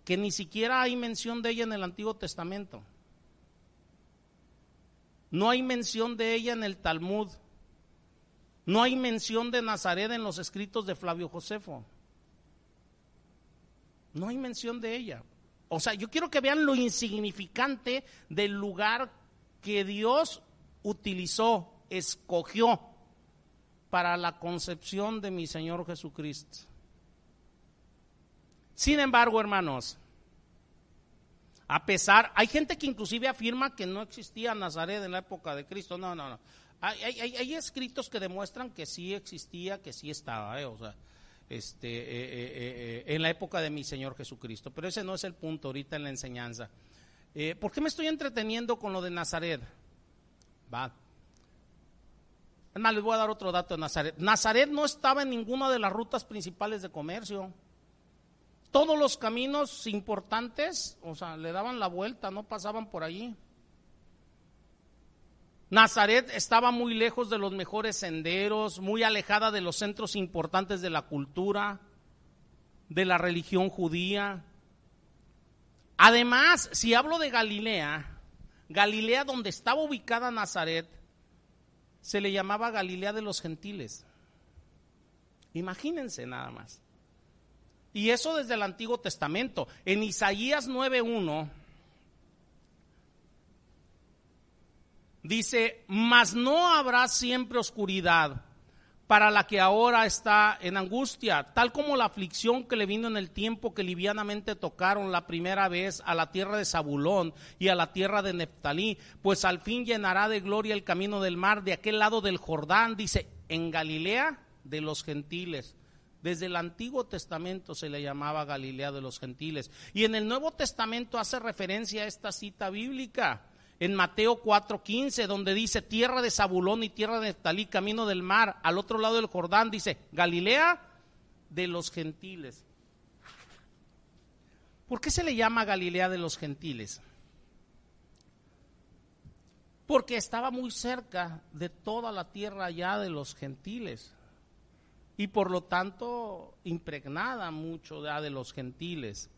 que ni siquiera hay mención de ella en el Antiguo Testamento. No hay mención de ella en el Talmud. No hay mención de Nazaret en los escritos de Flavio Josefo. No hay mención de ella. O sea, yo quiero que vean lo insignificante del lugar que Dios utilizó, escogió para la concepción de mi Señor Jesucristo. Sin embargo, hermanos, a pesar, hay gente que inclusive afirma que no existía Nazaret en la época de Cristo. No, no, no. Hay, escritos que demuestran que sí existía, que sí estaba, ¿eh? o sea, este, eh, eh, en la época de mi Señor Jesucristo. Pero ese no es el punto ahorita en la enseñanza. ¿Por qué me estoy entreteniendo con lo de Nazaret? Va. Además, les voy a dar otro dato de Nazaret. Nazaret no estaba en ninguna de las rutas principales de comercio. Todos los caminos importantes, o sea, le daban la vuelta, no pasaban por allí. Nazaret estaba muy lejos de los mejores senderos, muy alejada de los centros importantes de la cultura, de la religión judía. Además, si hablo de Galilea, Galilea donde estaba ubicada Nazaret, se le llamaba Galilea de los gentiles. Imagínense nada más. Y eso desde el Antiguo Testamento. En Isaías 9.1 dice, mas no habrá siempre oscuridad para la que ahora está en angustia, tal como la aflicción que le vino en el tiempo que livianamente tocaron la primera vez a la tierra de Zabulón y a la tierra de Neftalí, pues al fin llenará de gloria el camino del mar de aquel lado del Jordán, dice, en Galilea de los gentiles. Desde el Antiguo Testamento se le llamaba Galilea de los gentiles. Y en el Nuevo Testamento hace referencia a esta cita bíblica en Mateo 4:15, donde dice tierra de Zabulón y tierra de Neftalí, camino del mar, al otro lado del Jordán, dice Galilea de los gentiles. ¿Por qué se le llama Galilea de los gentiles? Porque estaba muy cerca de toda la tierra ya de los gentiles y por lo tanto impregnada mucho de los gentiles.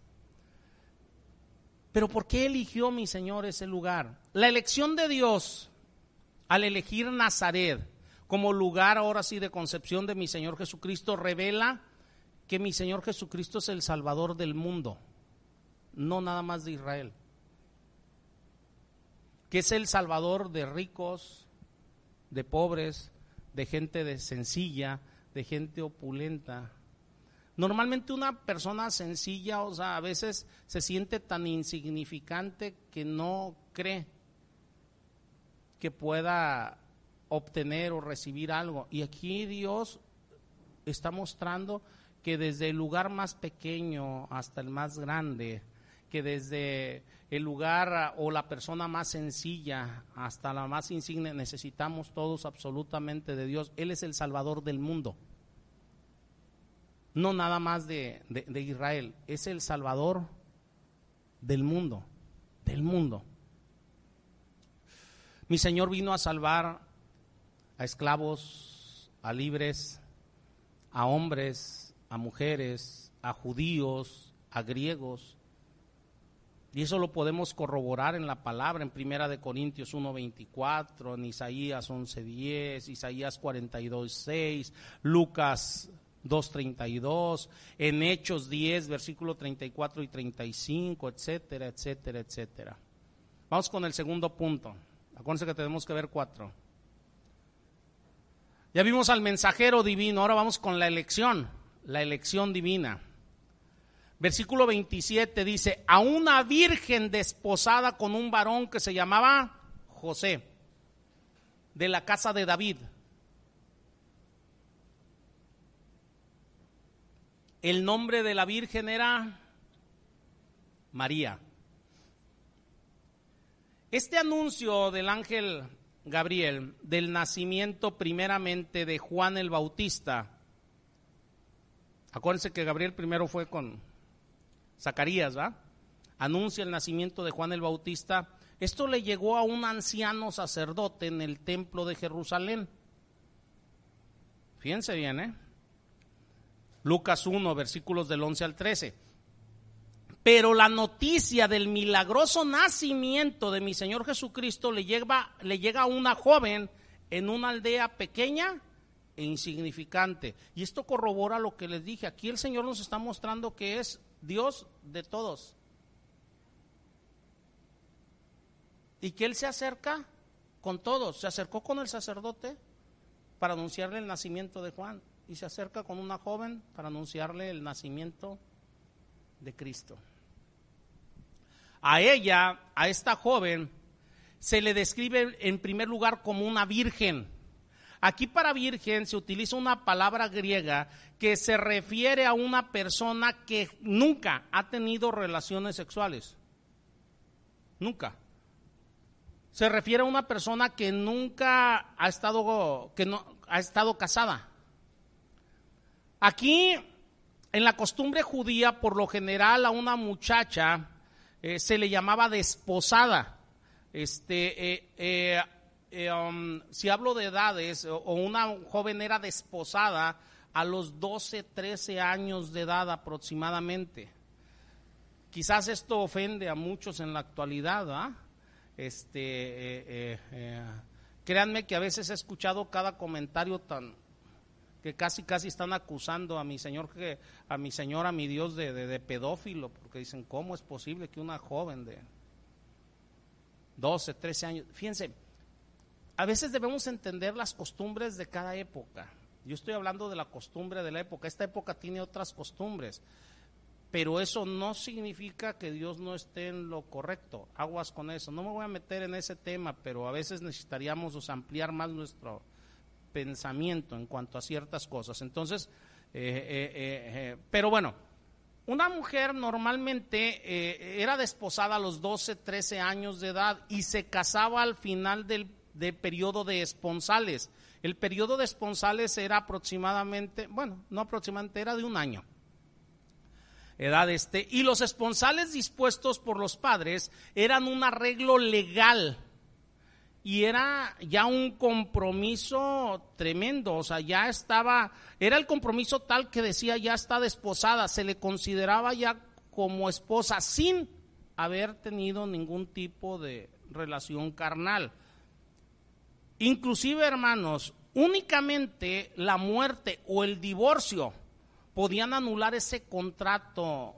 Pero ¿por qué eligió mi Señor ese lugar? La elección de Dios al elegir Nazaret como lugar ahora sí de concepción de mi Señor Jesucristo revela que mi Señor Jesucristo es el Salvador del mundo, no nada más de Israel. Que es el Salvador de ricos, de pobres, de gente de sencilla, de gente opulenta, Normalmente una persona sencilla, o sea, a veces se siente tan insignificante que no cree que pueda obtener o recibir algo. Y aquí Dios está mostrando que desde el lugar más pequeño hasta el más grande, que desde el lugar o la persona más sencilla hasta la más insigne, necesitamos todos absolutamente de Dios. Él es el Salvador del mundo no nada más de, Israel, es el Salvador del mundo, del mundo. Mi Señor vino a salvar a esclavos, a libres, a hombres, a mujeres, a judíos, a griegos. Y eso lo podemos corroborar en la palabra, en Primera de Corintios 1.24, en Isaías 11.10, Isaías 42.6, Lucas 2.32, en Hechos 10, versículo 34 y 35, etcétera, etcétera, etcétera. Vamos con el segundo punto. Acuérdense que tenemos que ver cuatro. Ya vimos al mensajero divino, ahora vamos con la elección, la elección divina. Versículo 27 dice, a una virgen desposada con un varón que se llamaba José, de la casa de David. El nombre de la Virgen era María. Este anuncio del ángel Gabriel del nacimiento primeramente de Juan el Bautista, acuérdense que Gabriel primero fue con, Zacarías, ¿va? Anuncia el nacimiento de Juan el Bautista. Esto le llegó a un anciano sacerdote en el templo de Jerusalén. Fíjense bien, ¿eh? Lucas 1, versículos del 11 al 13. Pero la noticia del milagroso nacimiento de mi Señor Jesucristo le, le llega a una joven en una aldea pequeña e insignificante. Y esto corrobora lo que les dije. Aquí el Señor nos está mostrando que es Dios de todos. Y que Él se acerca con todos. Se acercó con el sacerdote para anunciarle el nacimiento de Juan. Y se acerca con una joven para anunciarle el nacimiento de Cristo. A ella, a esta joven, se le describe en primer lugar como una virgen. Aquí para virgen se utiliza una palabra griega que se refiere a una persona que nunca ha tenido relaciones sexuales. Nunca. Se refiere a una persona que nunca ha estado, que no, ha estado casada. Aquí, en la costumbre judía, por lo general a una muchacha eh, se le llamaba desposada. Este, eh, eh, um, si hablo de edades, o, una joven era desposada a los 12, 13 años de edad aproximadamente. Quizás esto ofende a muchos en la actualidad, ¿ah? Este, créanme que a veces he escuchado cada comentario tan que casi casi están acusando a mi señor que a mi señor a mi Dios de, de pedófilo porque dicen cómo es posible que una joven de 12, 13 años, fíjense, a veces debemos entender las costumbres de cada época. Yo estoy hablando de la costumbre de la época. Esta época tiene otras costumbres. Pero eso no significa que Dios no esté en lo correcto. Aguas con eso. No me voy a meter en ese tema, pero a veces necesitaríamos ampliar más nuestro pensamiento en cuanto a ciertas cosas. Entonces, eh, eh, eh, pero bueno, una mujer normalmente era desposada a los 12, 13 años de edad y se casaba al final del de periodo de esponsales. El periodo de esponsales era aproximadamente, bueno, no aproximadamente, era de un año. Edad este, y los esponsales dispuestos por los padres eran un arreglo legal y era ya un compromiso tremendo, o sea, ya estaba, era el compromiso tal que decía ya está desposada, se le consideraba ya como esposa sin haber tenido ningún tipo de relación carnal. Inclusive, hermanos, únicamente la muerte o el divorcio podían anular ese contrato,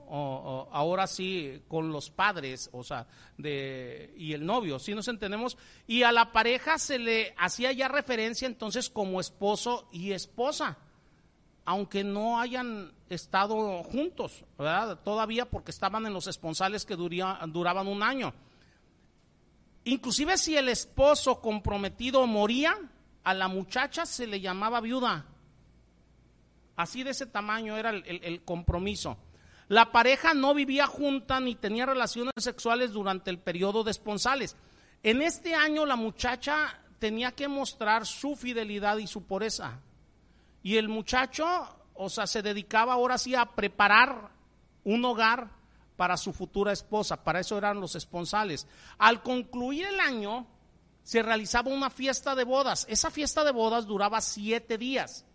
ahora sí, con los padres, o sea, y el novio, si nos entendemos, y a la pareja se le hacía ya referencia entonces como esposo y esposa, aunque no hayan estado juntos. Todavía porque estaban en los esponsales que duraban un año. Inclusive si el esposo comprometido moría, a la muchacha se le llamaba viuda. Así de ese tamaño era el, compromiso. La pareja no vivía junta ni tenía relaciones sexuales durante el periodo de esponsales. En este año la muchacha tenía que mostrar su fidelidad y su pureza. Y el muchacho, o sea, se dedicaba ahora sí a preparar un hogar para su futura esposa. Para eso eran los esponsales. Al concluir el año, se realizaba una fiesta de bodas. Esa fiesta de bodas duraba siete días.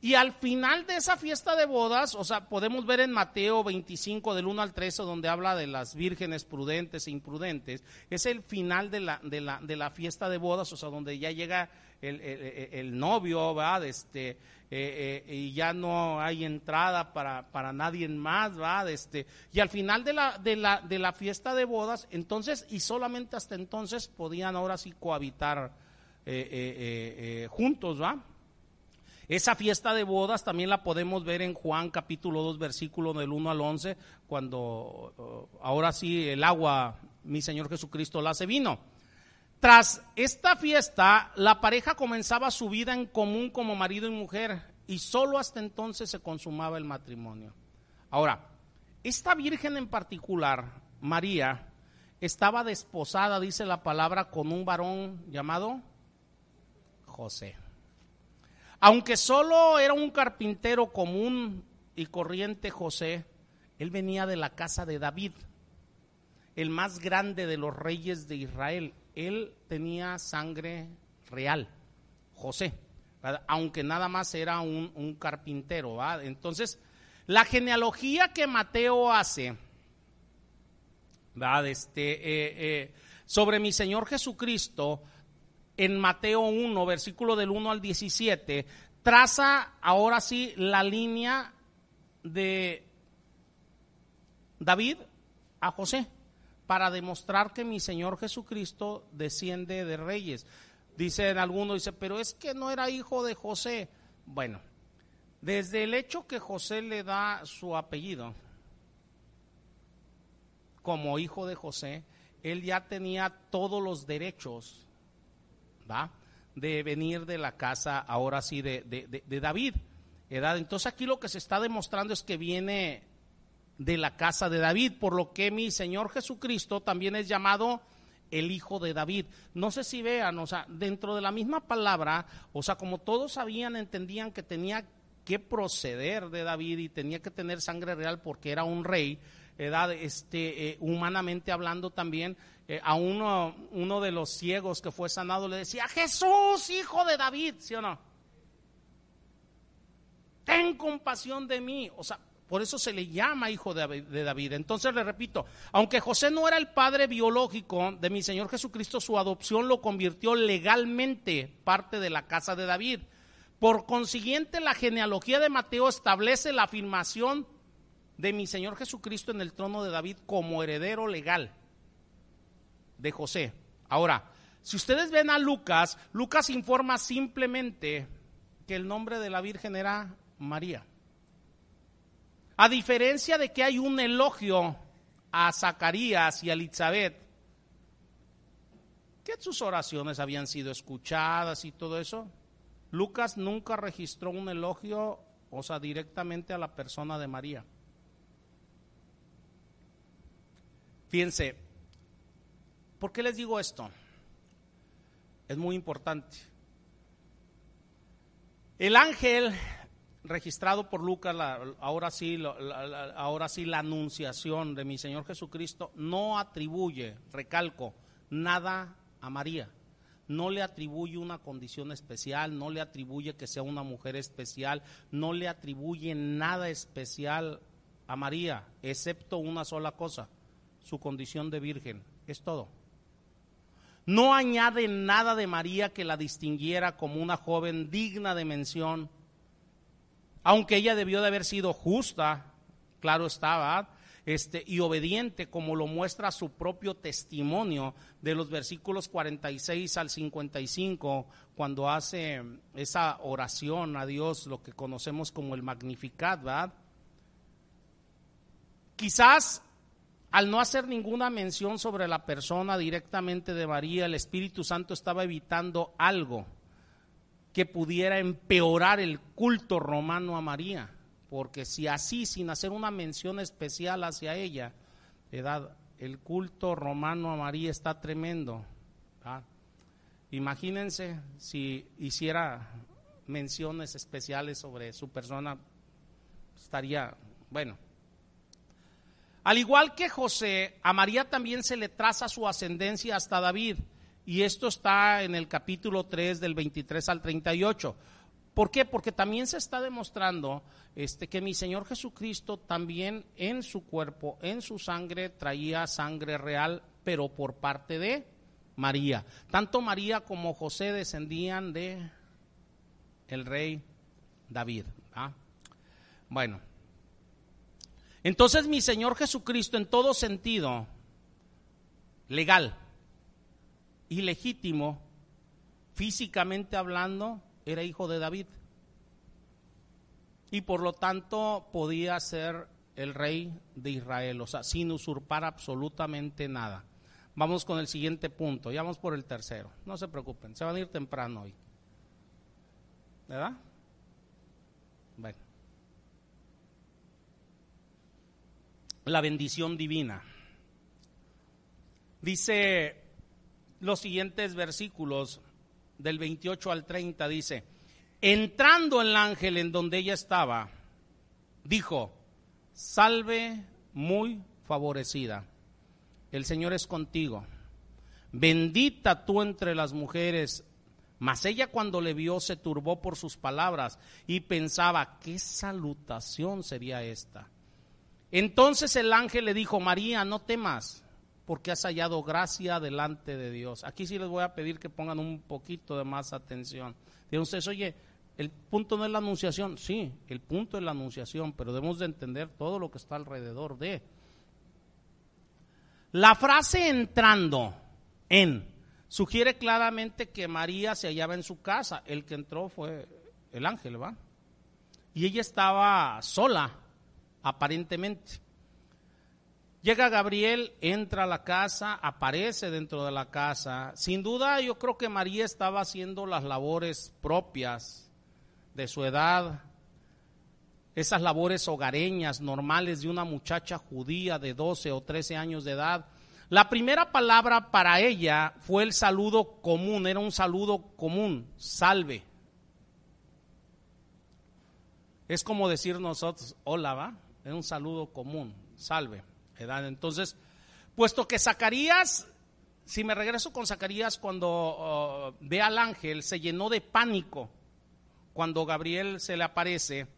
Y al final de esa fiesta de bodas, o sea, podemos ver en Mateo 25 del 1 al 13, donde habla de las vírgenes prudentes e imprudentes, es el final de la, de la, de la fiesta de bodas, o sea, donde ya llega el, el, novio, ¿verdad? Este, eh, eh, y ya no hay entrada para, para nadie más, ¿verdad? Este, y al final de la, de, la, de la fiesta de bodas, entonces, y solamente hasta entonces podían ahora sí cohabitar eh, juntos, ¿va? Esa fiesta de bodas también la podemos ver en Juan capítulo 2, versículo del 1 al 11, cuando ahora sí el agua, mi Señor Jesucristo la hace vino. Tras esta fiesta, la pareja comenzaba su vida en común como marido y mujer y solo hasta entonces se consumaba el matrimonio. Ahora, esta virgen en particular, María, estaba desposada, dice la palabra, con un varón llamado José. Aunque solo era un carpintero común y corriente José, Él venía de la casa de David, el más grande de los reyes de Israel. Él tenía sangre real, José, aunque nada más era un, carpintero. Entonces, la genealogía que Mateo hace Este, eh, eh, sobre mi Señor Jesucristo, en Mateo 1, versículo del 1 al 17, traza ahora sí la línea de David a José para demostrar que mi Señor Jesucristo desciende de reyes. Dice en alguno, dice, pero es que no era hijo de José. Bueno, desde el hecho que José le da su apellido como hijo de José, él ya tenía todos los derechos, ¿va? De venir de la casa, ahora sí, de, de David. Entonces aquí lo que se está demostrando es que viene de la casa de David, por lo que mi Señor Jesucristo también es llamado el hijo de David. No sé si vean, o sea, dentro de la misma palabra, o sea, como todos sabían, entendían que tenía que proceder de David y tenía que tener sangre real porque era un rey, edad, este, eh, humanamente hablando también, eh, a uno, uno de los ciegos que fue sanado le decía, Jesús, hijo de David, ¿sí o no? Ten compasión de mí. O sea, por eso se le llama hijo de David. Entonces le repito, aunque José no era el padre biológico de mi Señor Jesucristo, su adopción lo convirtió legalmente parte de la casa de David. Por consiguiente, la genealogía de Mateo establece la afirmación de mi Señor Jesucristo en el trono de David como heredero legal de José. Ahora, si ustedes ven a Lucas, Lucas informa simplemente que el nombre de la Virgen era María. A diferencia de que hay un elogio a Zacarías y a Elizabeth, que sus oraciones habían sido escuchadas y todo eso, Lucas nunca registró un elogio, o sea, directamente a la persona de María. Fíjense, ¿por qué les digo esto? Es muy importante. El ángel registrado por Lucas, ahora, sí, ahora sí la anunciación de mi Señor Jesucristo, no atribuye, recalco, nada a María. No le atribuye una condición especial, no le atribuye que sea una mujer especial, no le atribuye nada especial a María, excepto una sola cosa, su condición de virgen. Es todo. No añade nada de María que la distinguiera como una joven digna de mención aunque ella debió de haber sido justa, claro estaba, este, y obediente, como lo muestra su propio testimonio de los versículos 46 al 55, cuando hace esa oración a Dios, lo que conocemos como el Magnificat, ¿verdad? Quizás al no hacer ninguna mención sobre la persona directamente de María, el Espíritu Santo estaba evitando algo que pudiera empeorar el culto romano a María, porque si así, sin hacer una mención especial hacia ella, el culto romano a María está tremendo. Imagínense si hiciera menciones especiales sobre su persona, estaría, bueno. Al igual que José, a María también se le traza su ascendencia hasta David. Y esto está en el capítulo 3 del 23 al 38. ¿Por qué? Porque también se está demostrando este, que mi Señor Jesucristo también en su cuerpo, en su sangre, traía sangre real, pero por parte de María. Tanto María como José descendían de el rey David. Bueno, entonces mi Señor Jesucristo en todo sentido legal, ilegítimo, físicamente hablando, era hijo de David. Y por lo tanto podía ser el rey de Israel, o sea, sin usurpar absolutamente nada. Vamos con el siguiente punto, ya vamos por el tercero. No se preocupen, se van a ir temprano hoy. ¿Verdad? Bueno. La bendición divina. Dice los siguientes versículos del 28 al 30 dice, entrando el ángel en donde ella estaba, dijo, salve muy favorecida. El Señor es contigo. Bendita tú entre las mujeres. Mas ella cuando le vio se turbó por sus palabras y pensaba, ¿qué salutación sería esta? Entonces el ángel le dijo, María, no temas, porque has hallado gracia delante de Dios. Aquí sí les voy a pedir que pongan un poquito de más atención. Ustedes, oye, el punto no es la anunciación, sí, el punto es la anunciación, pero debemos de entender todo lo que está alrededor de. La frase entrando en sugiere claramente que María se hallaba en su casa. El que entró fue el ángel, ¿va? Y ella estaba sola, aparentemente. Llega Gabriel, entra a la casa, aparece dentro de la casa. Sin duda yo creo que María estaba haciendo las labores propias de su edad, esas labores hogareñas normales de una muchacha judía de 12 o 13 años de edad. La primera palabra para ella fue el saludo común, era un saludo común, salve. Es como decir nosotros, hola, ¿va? Es un saludo común, salve. Entonces, puesto que Zacarías, si me regreso con Zacarías cuando uh, ve al ángel, se llenó de pánico cuando Gabriel se le aparece,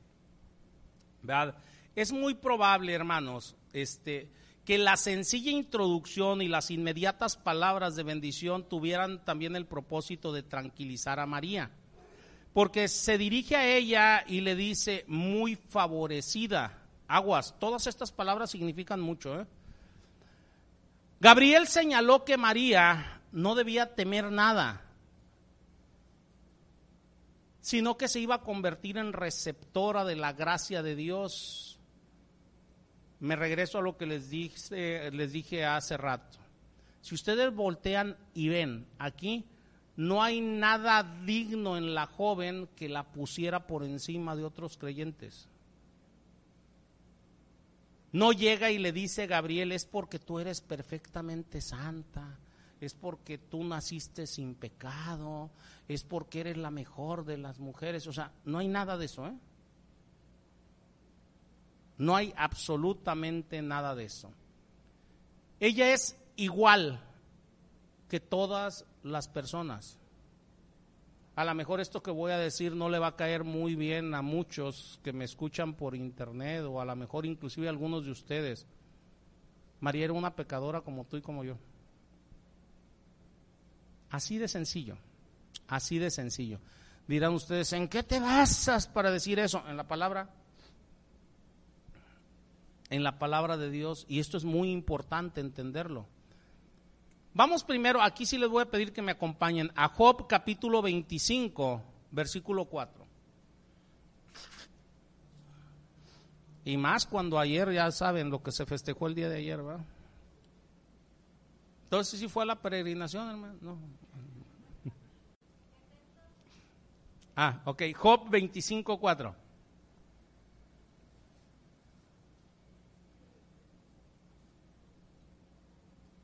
¿verdad? Es muy probable, hermanos, este, que la sencilla introducción y las inmediatas palabras de bendición tuvieran también el propósito de tranquilizar a María. Porque se dirige a ella y le dice, muy favorecida. Aguas, todas estas palabras significan mucho. ¿eh? Gabriel señaló que María no debía temer nada sino que se iba a convertir en receptora de la gracia de Dios. Me regreso a lo que les dije, les dije hace rato. Si ustedes voltean y ven aquí, no hay nada digno en la joven que la pusiera por encima de otros creyentes. No llega y le dice Gabriel, es porque tú eres perfectamente santa, es porque tú naciste sin pecado, es porque eres la mejor de las mujeres. O sea, no hay nada de eso, ¿eh? No hay absolutamente nada de eso. Ella es igual que todas las personas. A lo mejor esto que voy a decir no le va a caer muy bien a muchos que me escuchan por internet o a lo mejor inclusive a algunos de ustedes. María era una pecadora como tú y como yo. Así de sencillo. Así de sencillo. Dirán ustedes, ¿en qué te basas para decir eso? En la palabra. En la palabra de Dios. Y esto es muy importante entenderlo. Vamos primero, aquí sí les voy a pedir que me acompañen a Job capítulo 25, versículo 4. Y más cuando ayer, ya saben lo que se festejó el día de ayer, ¿verdad? Entonces, ¿sí fue a la peregrinación, hermano? No. Ah, ok, Job 25, 4.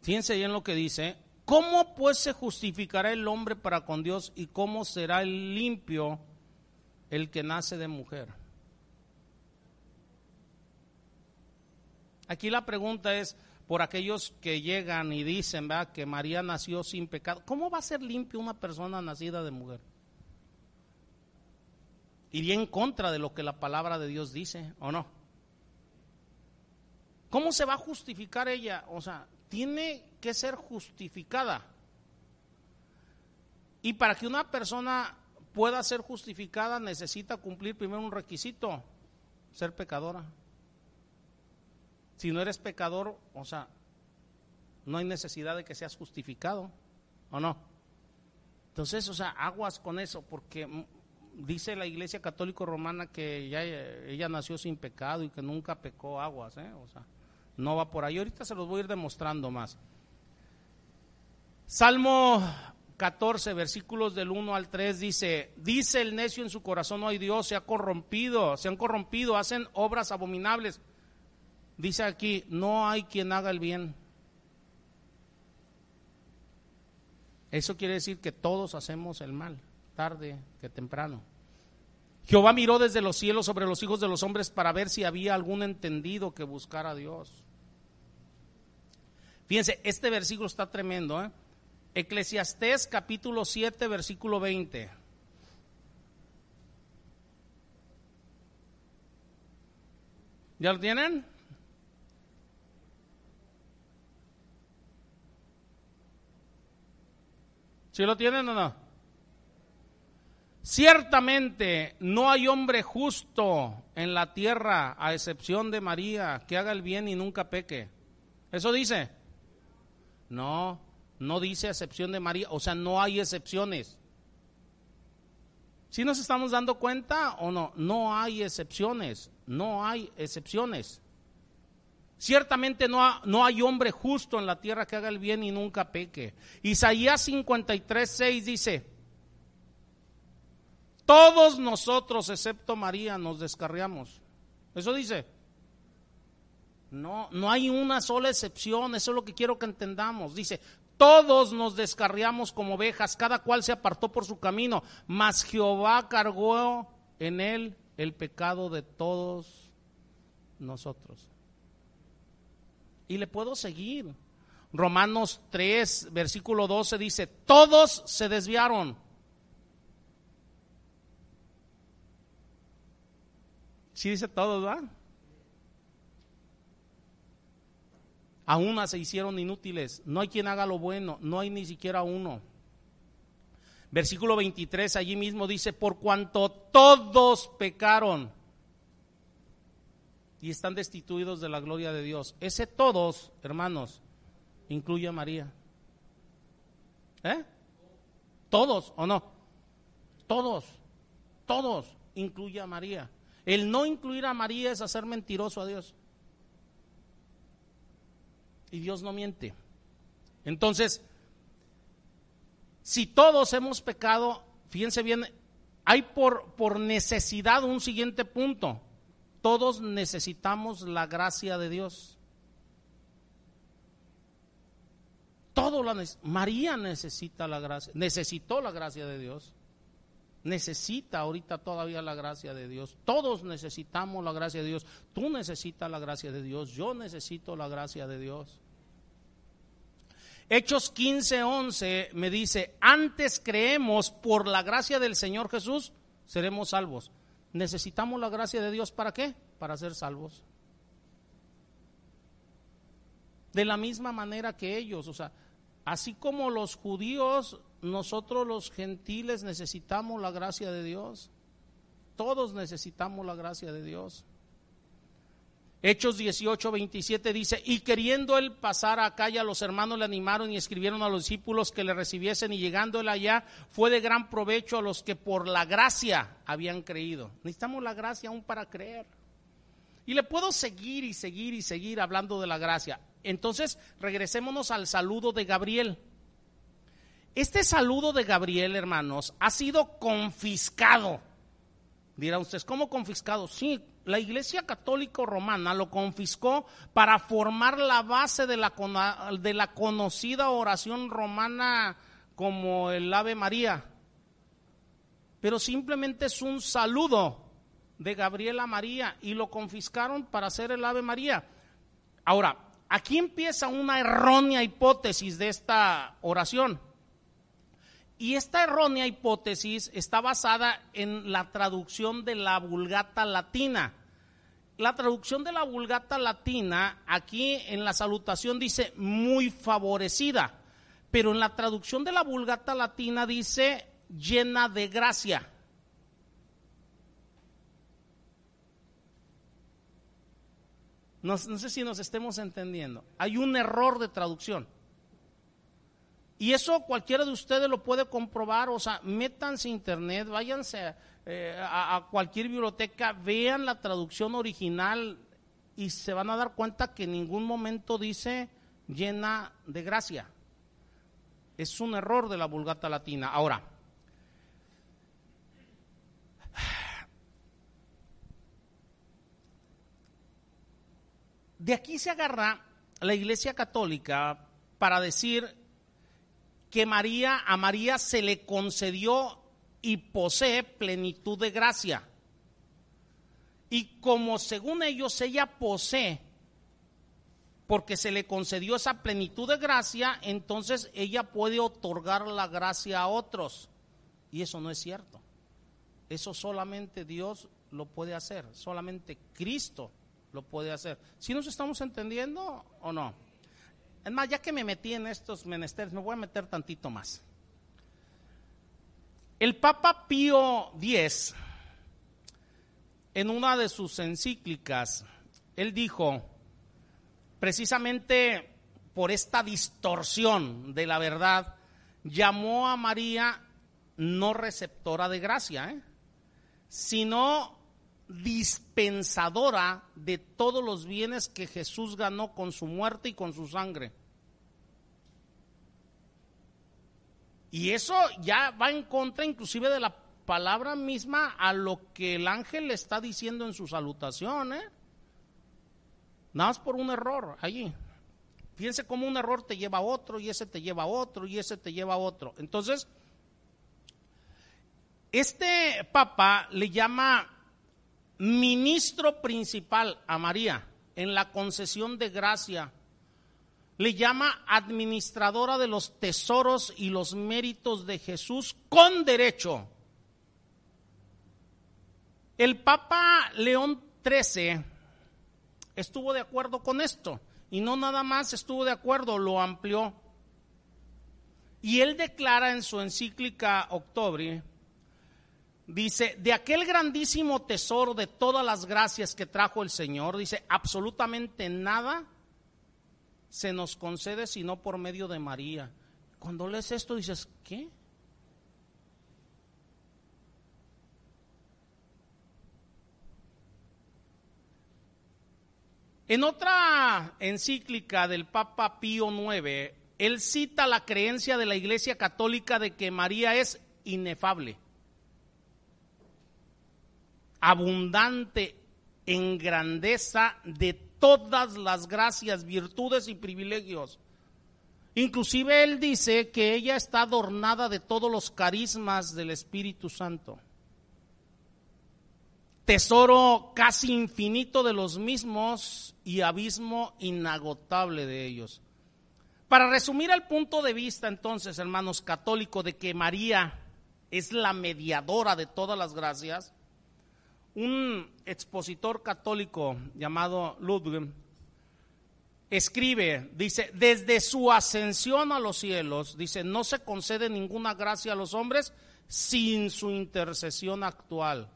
Fíjense bien lo que dice. ¿Cómo pues se justificará el hombre para con Dios y cómo será limpio el que nace de mujer? Aquí la pregunta es por aquellos que llegan y dicen ¿verdad? que María nació sin pecado. ¿Cómo va a ser limpio una persona nacida de mujer? iría en contra de lo que la palabra de Dios dice, ¿o no? ¿Cómo se va a justificar ella? O sea, tiene que ser justificada. Y para que una persona pueda ser justificada necesita cumplir primero un requisito, ser pecadora. Si no eres pecador, o sea, no hay necesidad de que seas justificado, ¿o no? Entonces, o sea, aguas con eso, porque dice la Iglesia Católica Romana que ya, ella nació sin pecado y que nunca pecó aguas, ¿eh? o sea, no va por ahí. Ahorita se los voy a ir demostrando más. Salmo 14, versículos del 1 al 3 dice, dice el necio en su corazón, no hay Dios, se ha corrompido, se han corrompido, hacen obras abominables. Dice aquí, no hay quien haga el bien. Eso quiere decir que todos hacemos el mal tarde que temprano. Jehová miró desde los cielos sobre los hijos de los hombres para ver si había algún entendido que buscara a Dios. Fíjense, este versículo está tremendo. ¿eh? Capítulo 7, versículo 20. ¿Ya lo tienen? ¿Sí lo tienen o no? Ciertamente no hay hombre justo en la tierra, a excepción de María, que haga el bien y nunca peque. ¿Eso dice? No, no dice excepción de María, o sea, no hay excepciones. ¿Sí nos estamos dando cuenta o no? No hay excepciones, no hay excepciones. Ciertamente no, no, hay hombre justo en la tierra que haga el bien y nunca peque. Isaías 53, 6 dice, todos nosotros, excepto María, nos descarriamos. Eso dice. No, no hay una sola excepción, eso es lo que quiero que entendamos. Dice, todos nos descarriamos como ovejas, cada cual se apartó por su camino, mas Jehová cargó en él el pecado de todos nosotros. Y le puedo seguir. Romanos 3, versículo 12 dice, todos se desviaron. Sí dice todos, ¿va? A una se hicieron inútiles. No hay quien haga lo bueno. No hay ni siquiera uno. Versículo 23 allí mismo dice, por cuanto todos pecaron y están destituidos de la gloria de Dios. Ese todos, hermanos, incluye a María. ¿Eh? Todos, ¿o no? Todos, todos incluye a María. El no incluir a María es hacer mentiroso a Dios y Dios no miente. Entonces, si todos hemos pecado, fíjense bien, hay por, por necesidad un siguiente punto. Todos necesitamos la gracia de Dios. Todo la María necesita la gracia, necesitó la gracia de Dios. Necesita ahorita todavía la gracia de Dios. Todos necesitamos la gracia de Dios. Tú necesitas la gracia de Dios. Yo necesito la gracia de Dios. Hechos 15, 11 me dice, antes creemos por la gracia del Señor Jesús, seremos salvos. ¿Necesitamos la gracia de Dios para qué? Para ser salvos. De la misma manera que ellos, o sea, así como los judíos, nosotros los gentiles necesitamos la gracia de Dios. Todos necesitamos la gracia de Dios. Hechos 18, 27 dice, y queriendo él pasar acá, ya los hermanos le animaron y escribieron a los discípulos que le recibiesen y llegando él allá, fue de gran provecho a los que por la gracia habían creído. Necesitamos la gracia aún para creer. Y le puedo seguir y seguir y seguir hablando de la gracia. Entonces, regresémonos al saludo de Gabriel. Este saludo de Gabriel, hermanos, ha sido confiscado. Dirá usted, ¿cómo confiscado? Sí, la Iglesia Católica Romana lo confiscó para formar la base de la, de la conocida oración romana como el Ave María. Pero simplemente es un saludo de Gabriela María y lo confiscaron para hacer el Ave María. Ahora, aquí empieza una errónea hipótesis de esta oración. Y esta errónea hipótesis está basada en la traducción de la vulgata latina. La traducción de la vulgata latina aquí en la salutación dice muy favorecida, pero en la traducción de la vulgata latina dice llena de gracia. No, no, sé si nos estemos entendiendo. Hay un error de traducción. Y eso cualquiera de ustedes lo puede comprobar, o sea, métanse a internet, váyanse eh, a, cualquier biblioteca, vean la traducción original y se van a dar cuenta que en ningún momento dice llena de gracia. Es un error de la vulgata latina. Ahora, de aquí se agarra la Iglesia Católica para decir que María, a María se le concedió y posee plenitud de gracia. Y como según ellos ella posee, porque se le concedió esa plenitud de gracia, entonces ella puede otorgar la gracia a otros. Y eso no es cierto. Eso solamente Dios lo puede hacer, solamente Cristo lo puede hacer. ¿Si nos estamos entendiendo o no? Es más, ya que me metí en estos menesteres, me voy a meter tantito más. El Papa Pío X, en una de sus encíclicas, él dijo, precisamente por esta distorsión de la verdad, llamó a María no receptora de gracia, ¿eh? sino dispensadora de todos los bienes que Jesús ganó con su muerte y con su sangre. Y eso ya va en contra inclusive de la palabra misma a lo que el ángel le está diciendo en su salutación. ¿eh? Nada más por un error allí. Fíjense cómo un error te lleva a otro y ese te lleva a otro y ese te lleva a otro. Entonces, este papa le llama ministro principal a María en la concesión de gracia. Le llama administradora de los tesoros y los méritos de Jesús con derecho. El Papa León XIII estuvo de acuerdo con esto y no nada más estuvo de acuerdo, lo amplió. Y él declara en su encíclica Octubre dice, de aquel grandísimo tesoro de todas las gracias que trajo el Señor, dice, absolutamente nada se nos concede sino por medio de María. Cuando lees esto dices, ¿qué? En otra encíclica del Papa Pío IX, él cita la creencia de la Iglesia Católica de que María es inefable abundante en grandeza de todas las gracias, virtudes y privilegios. Inclusive él dice que ella está adornada de todos los carismas del Espíritu Santo. Tesoro casi infinito de los mismos y abismo inagotable de ellos. Para resumir el punto de vista entonces, hermanos católicos, de que María es la mediadora de todas las gracias, un expositor católico llamado Ludwig escribe, dice, desde su ascensión a los cielos, dice, no se concede ninguna gracia a los hombres sin su intercesión actual.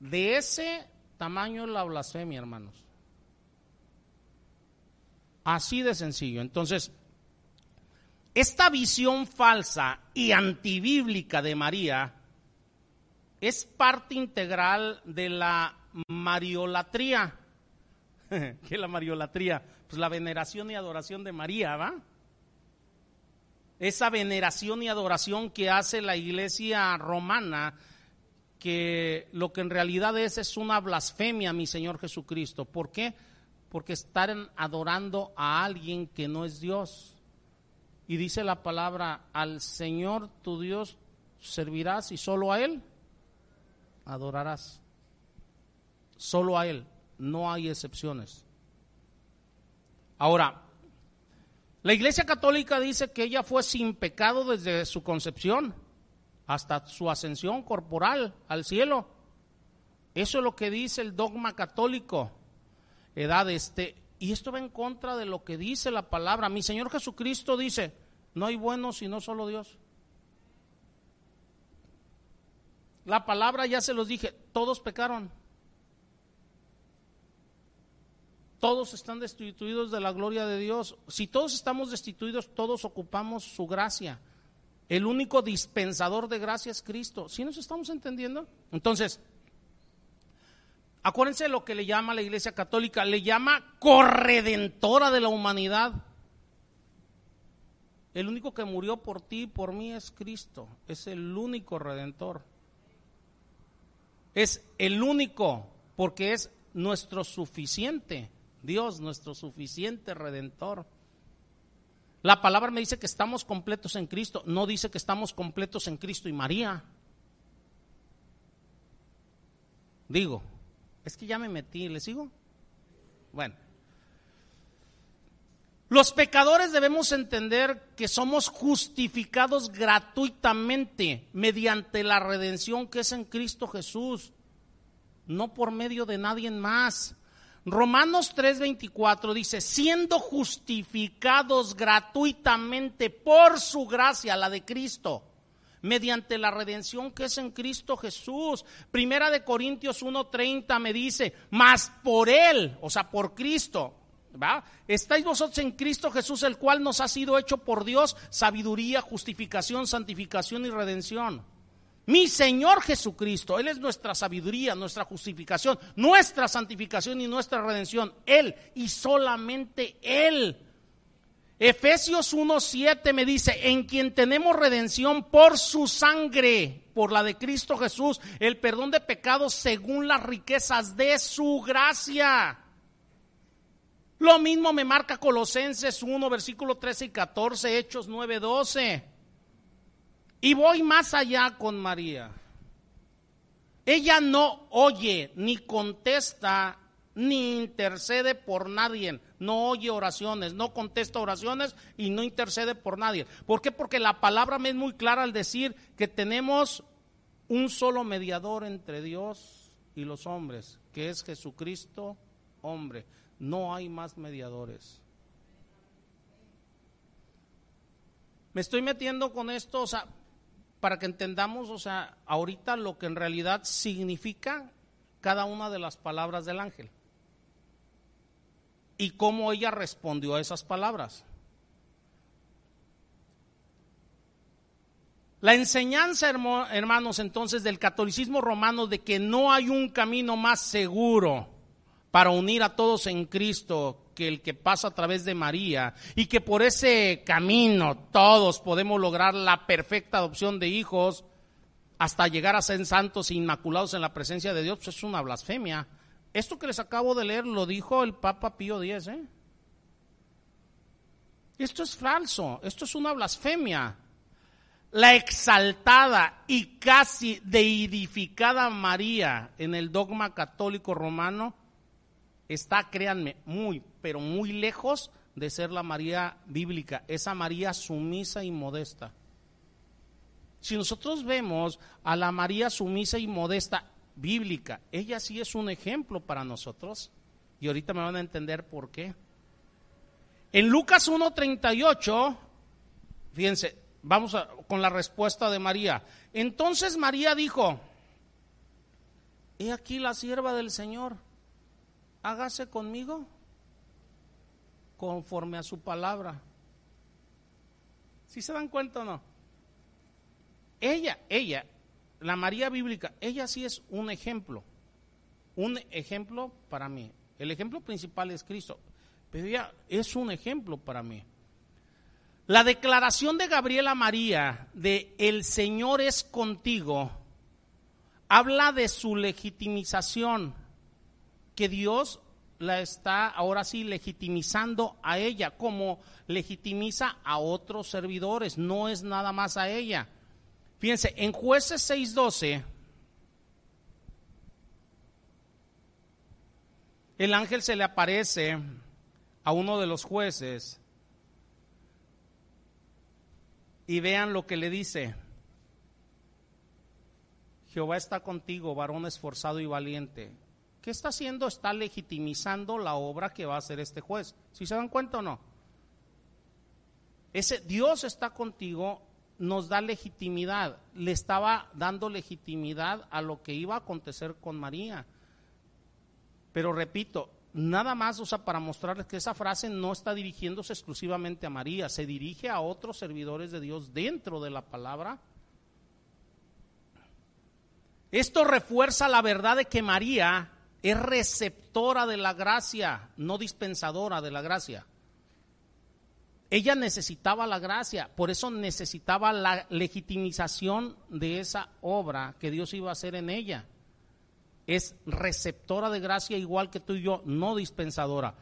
De ese tamaño la blasfemia, hermanos. Así de sencillo. Entonces, esta visión falsa y antibíblica de María es parte integral de la mariolatría. (laughs) ¿Qué es la mariolatría? Pues la veneración y adoración de María, ¿va? Esa veneración y adoración que hace la iglesia romana, que lo que en realidad es es una blasfemia, mi Señor Jesucristo. ¿Por qué? Porque están adorando a alguien que no es Dios. Y dice la palabra, al Señor tu Dios servirás y solo a Él adorarás. Solo a Él, no hay excepciones. Ahora, la Iglesia Católica dice que ella fue sin pecado desde su concepción hasta su ascensión corporal al cielo. Eso es lo que dice el dogma católico. Edad este, y esto va en contra de lo que dice la palabra. Mi Señor Jesucristo dice, no hay bueno sino solo Dios. La palabra ya se los dije, todos pecaron. Todos están destituidos de la gloria de Dios. Si todos estamos destituidos, todos ocupamos su gracia. El único dispensador de gracia es Cristo. ¿Sí nos estamos entendiendo? Entonces, acuérdense de lo que le llama la Iglesia Católica, le llama corredentora de la humanidad. El único que murió por ti y por mí es Cristo. Es el único redentor es el único, porque es nuestro suficiente Dios, nuestro suficiente redentor. La palabra me dice que estamos completos en Cristo, no dice que estamos completos en Cristo y María. Digo, es que ya me metí, ¿le sigo? Bueno. Los pecadores debemos entender que somos justificados gratuitamente mediante la redención que es en Cristo Jesús, no por medio de nadie más. Romanos 3:24 dice, siendo justificados gratuitamente por su gracia, la de Cristo, mediante la redención que es en Cristo Jesús. Primera de Corintios 1:30 me dice, mas por Él, o sea, por Cristo, Estáis vosotros en Cristo Jesús, el cual nos ha sido hecho por Dios sabiduría, justificación, santificación y redención. Mi Señor Jesucristo, Él es nuestra sabiduría, nuestra justificación, nuestra santificación y nuestra redención. Él y solamente Él. Efesios 1.7 me dice, en quien tenemos redención por su sangre, por la de Cristo Jesús, el perdón de pecados según las riquezas de su gracia lo mismo me marca Colosenses 1, versículo 13 y 14, Hechos 9, 12. Y voy más allá con María. Ella no oye, ni contesta, ni intercede por nadie. No oye oraciones, no contesta oraciones y no intercede por nadie. ¿Por qué? Porque la palabra me es muy clara al decir que tenemos un solo mediador entre Dios y los hombres, que es Jesucristo hombre. No hay más mediadores. Me estoy metiendo con esto, o sea, para que entendamos, o sea, ahorita lo que en realidad significa cada una de las palabras del ángel. Y cómo ella respondió a esas palabras. La enseñanza, hermanos, entonces del catolicismo romano de que no hay un camino más seguro para unir a todos en Cristo que el que pasa a través de María y que por ese camino todos podemos lograr la perfecta adopción de hijos hasta llegar a ser santos e inmaculados en la presencia de Dios, pues es una blasfemia. Esto que les acabo de leer lo dijo el Papa Pío X. ¿eh? Esto es falso, esto es una blasfemia. La exaltada y casi deidificada María en el dogma católico romano está, créanme, muy, pero muy lejos de ser la María bíblica, esa María sumisa y modesta. Si nosotros vemos a la María sumisa y modesta bíblica, ella sí es un ejemplo para nosotros. Y ahorita me van a entender por qué. En Lucas 1.38, fíjense, vamos con la respuesta de María. Entonces María dijo, he aquí la sierva del Señor hágase conmigo conforme a su palabra. ¿Si se dan cuenta o no? Ella, ella, la María bíblica, ella sí es un ejemplo, un ejemplo para mí. El ejemplo principal es Cristo, pero ella es un ejemplo para mí. La declaración de Gabriela María de el Señor es contigo habla de su legitimización que Dios la está ahora sí legitimizando a ella como legitimiza a otros servidores, no es nada más a ella. Fíjense, en jueces 6:12, el ángel se le aparece a uno de los jueces y vean lo que le dice. Jehová está contigo, varón esforzado y valiente. ¿Qué está haciendo? Está legitimizando la obra que va a hacer este juez. ¿Si se dan cuenta o no? Ese Dios está contigo nos da legitimidad. Le estaba dando legitimidad a lo que iba a acontecer con María. Pero repito, nada más, o sea, para mostrarles que esa frase no está dirigiéndose exclusivamente a María, se dirige a otros servidores de Dios dentro de la palabra. Esto refuerza la verdad de que María es receptora de la gracia, no dispensadora de la gracia. Ella necesitaba la gracia, por eso necesitaba la legitimización de esa obra que Dios iba a hacer en ella. Es receptora de gracia igual que tú y yo, no dispensadora.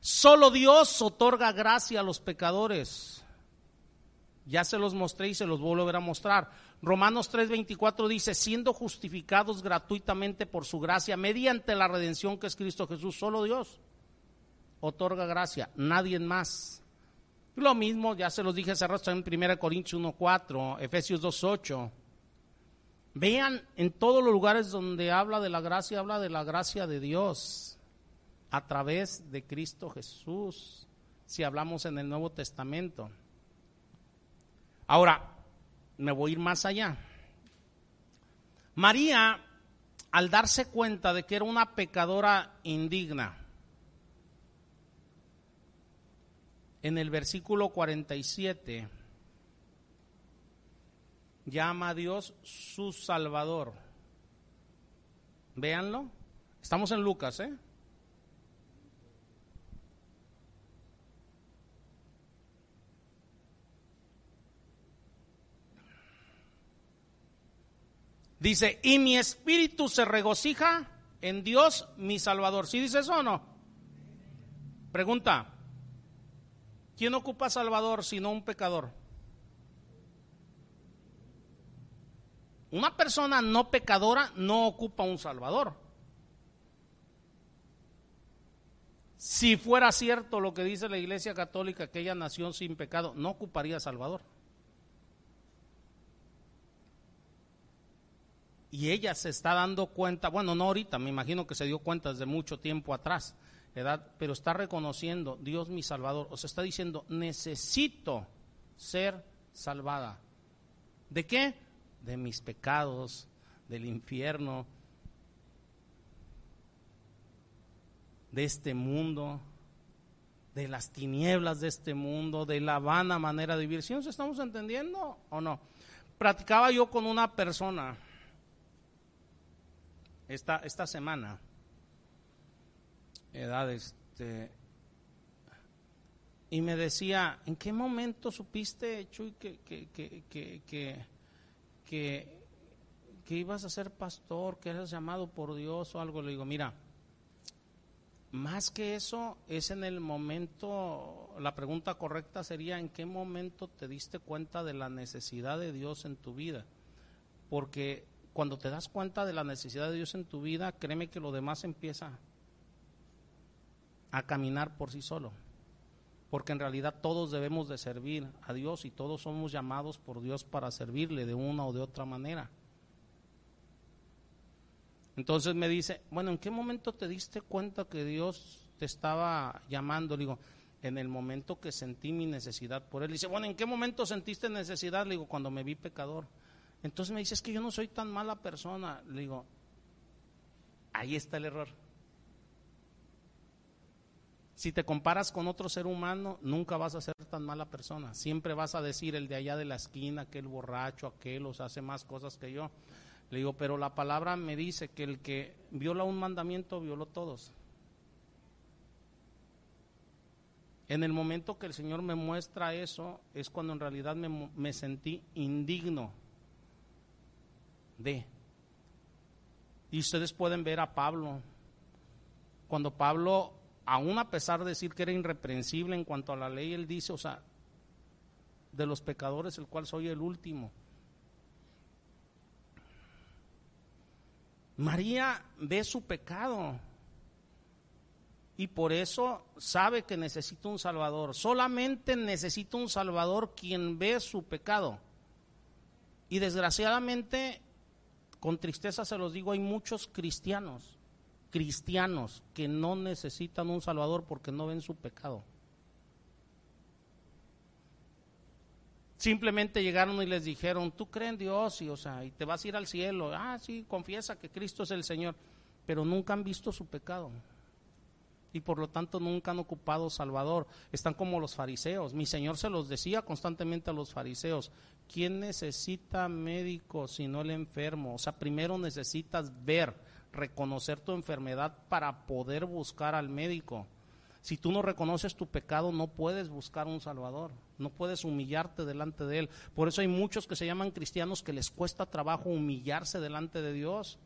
Solo Dios otorga gracia a los pecadores. Ya se los mostré y se los vuelvo a volver a mostrar. Romanos 3:24 dice, siendo justificados gratuitamente por su gracia, mediante la redención que es Cristo Jesús, solo Dios otorga gracia, nadie más. Lo mismo, ya se los dije hace rato en 1 Corintios 1:4, Efesios 2:8. Vean en todos los lugares donde habla de la gracia, habla de la gracia de Dios a través de Cristo Jesús, si hablamos en el Nuevo Testamento. Ahora, me voy a ir más allá. María, al darse cuenta de que era una pecadora indigna, en el versículo 47, llama a Dios su Salvador. Véanlo. Estamos en Lucas, ¿eh? Dice, y mi espíritu se regocija en Dios mi Salvador. ¿Sí dice eso o no? Pregunta, ¿quién ocupa Salvador sino un pecador? Una persona no pecadora no ocupa un Salvador. Si fuera cierto lo que dice la Iglesia Católica, que ella nació sin pecado, no ocuparía Salvador. Y ella se está dando cuenta, bueno, no ahorita, me imagino que se dio cuenta desde mucho tiempo atrás. Pero está reconociendo, Dios mi Salvador, o sea, está diciendo, necesito ser salvada. ¿De qué? De mis pecados, del infierno, de este mundo, de las tinieblas de este mundo, de la vana manera de vivir. ¿Sí nos estamos entendiendo o no? Practicaba yo con una persona esta, esta semana, edad, este, y me decía, ¿en qué momento supiste, Chuy, que, que, que, que, ibas a ser pastor, que eras llamado por Dios o algo? Le digo, mira, más que eso es en el momento, la pregunta correcta sería, ¿en qué momento te diste cuenta de la necesidad de Dios en tu vida? Porque cuando te das cuenta de la necesidad de Dios en tu vida, créeme que lo demás empieza a caminar por sí solo. Porque en realidad todos debemos de servir a Dios y todos somos llamados por Dios para servirle de una o de otra manera. Entonces me dice, bueno, ¿en qué momento te diste cuenta que Dios te estaba llamando? Le digo, en el momento que sentí mi necesidad por Él. dice, bueno, ¿en qué momento sentiste necesidad? Le digo, cuando me vi pecador. Entonces me dice, es que yo no soy tan mala persona. Le digo, ahí está el error. Si te comparas con otro ser humano, nunca vas a ser tan mala persona. Siempre vas a decir el de allá de la esquina, aquel borracho, aquel, os hace más cosas que yo. Le digo, pero la palabra me dice que el que viola un mandamiento, violó todos. En el momento que el Señor me muestra eso, es cuando en realidad me sentí indigno Y ustedes pueden ver a Pablo, cuando Pablo, aún a pesar de decir que era irreprensible en cuanto a la ley, él dice, o sea, de los pecadores, el cual soy el último. María ve su pecado y por eso sabe que necesita un Salvador. Solamente necesita un Salvador quien ve su pecado. Y desgraciadamente con tristeza se los digo, hay muchos cristianos, cristianos que no necesitan un Salvador porque no ven su pecado. Simplemente llegaron y les dijeron, tú crees en Dios y, o sea, y te vas a ir al cielo. Ah, sí, confiesa que Cristo es el Señor, pero nunca han visto su pecado y por lo tanto nunca han ocupado Salvador. Están como los fariseos. Mi Señor se los decía constantemente a los fariseos, ¿quién necesita médico si no el enfermo? O sea, primero necesitas ver, reconocer tu enfermedad para poder buscar al médico. Si tú no reconoces tu pecado, no puedes buscar un Salvador, no puedes humillarte delante de Él. Por eso hay muchos que se llaman cristianos que les cuesta trabajo humillarse delante de Dios.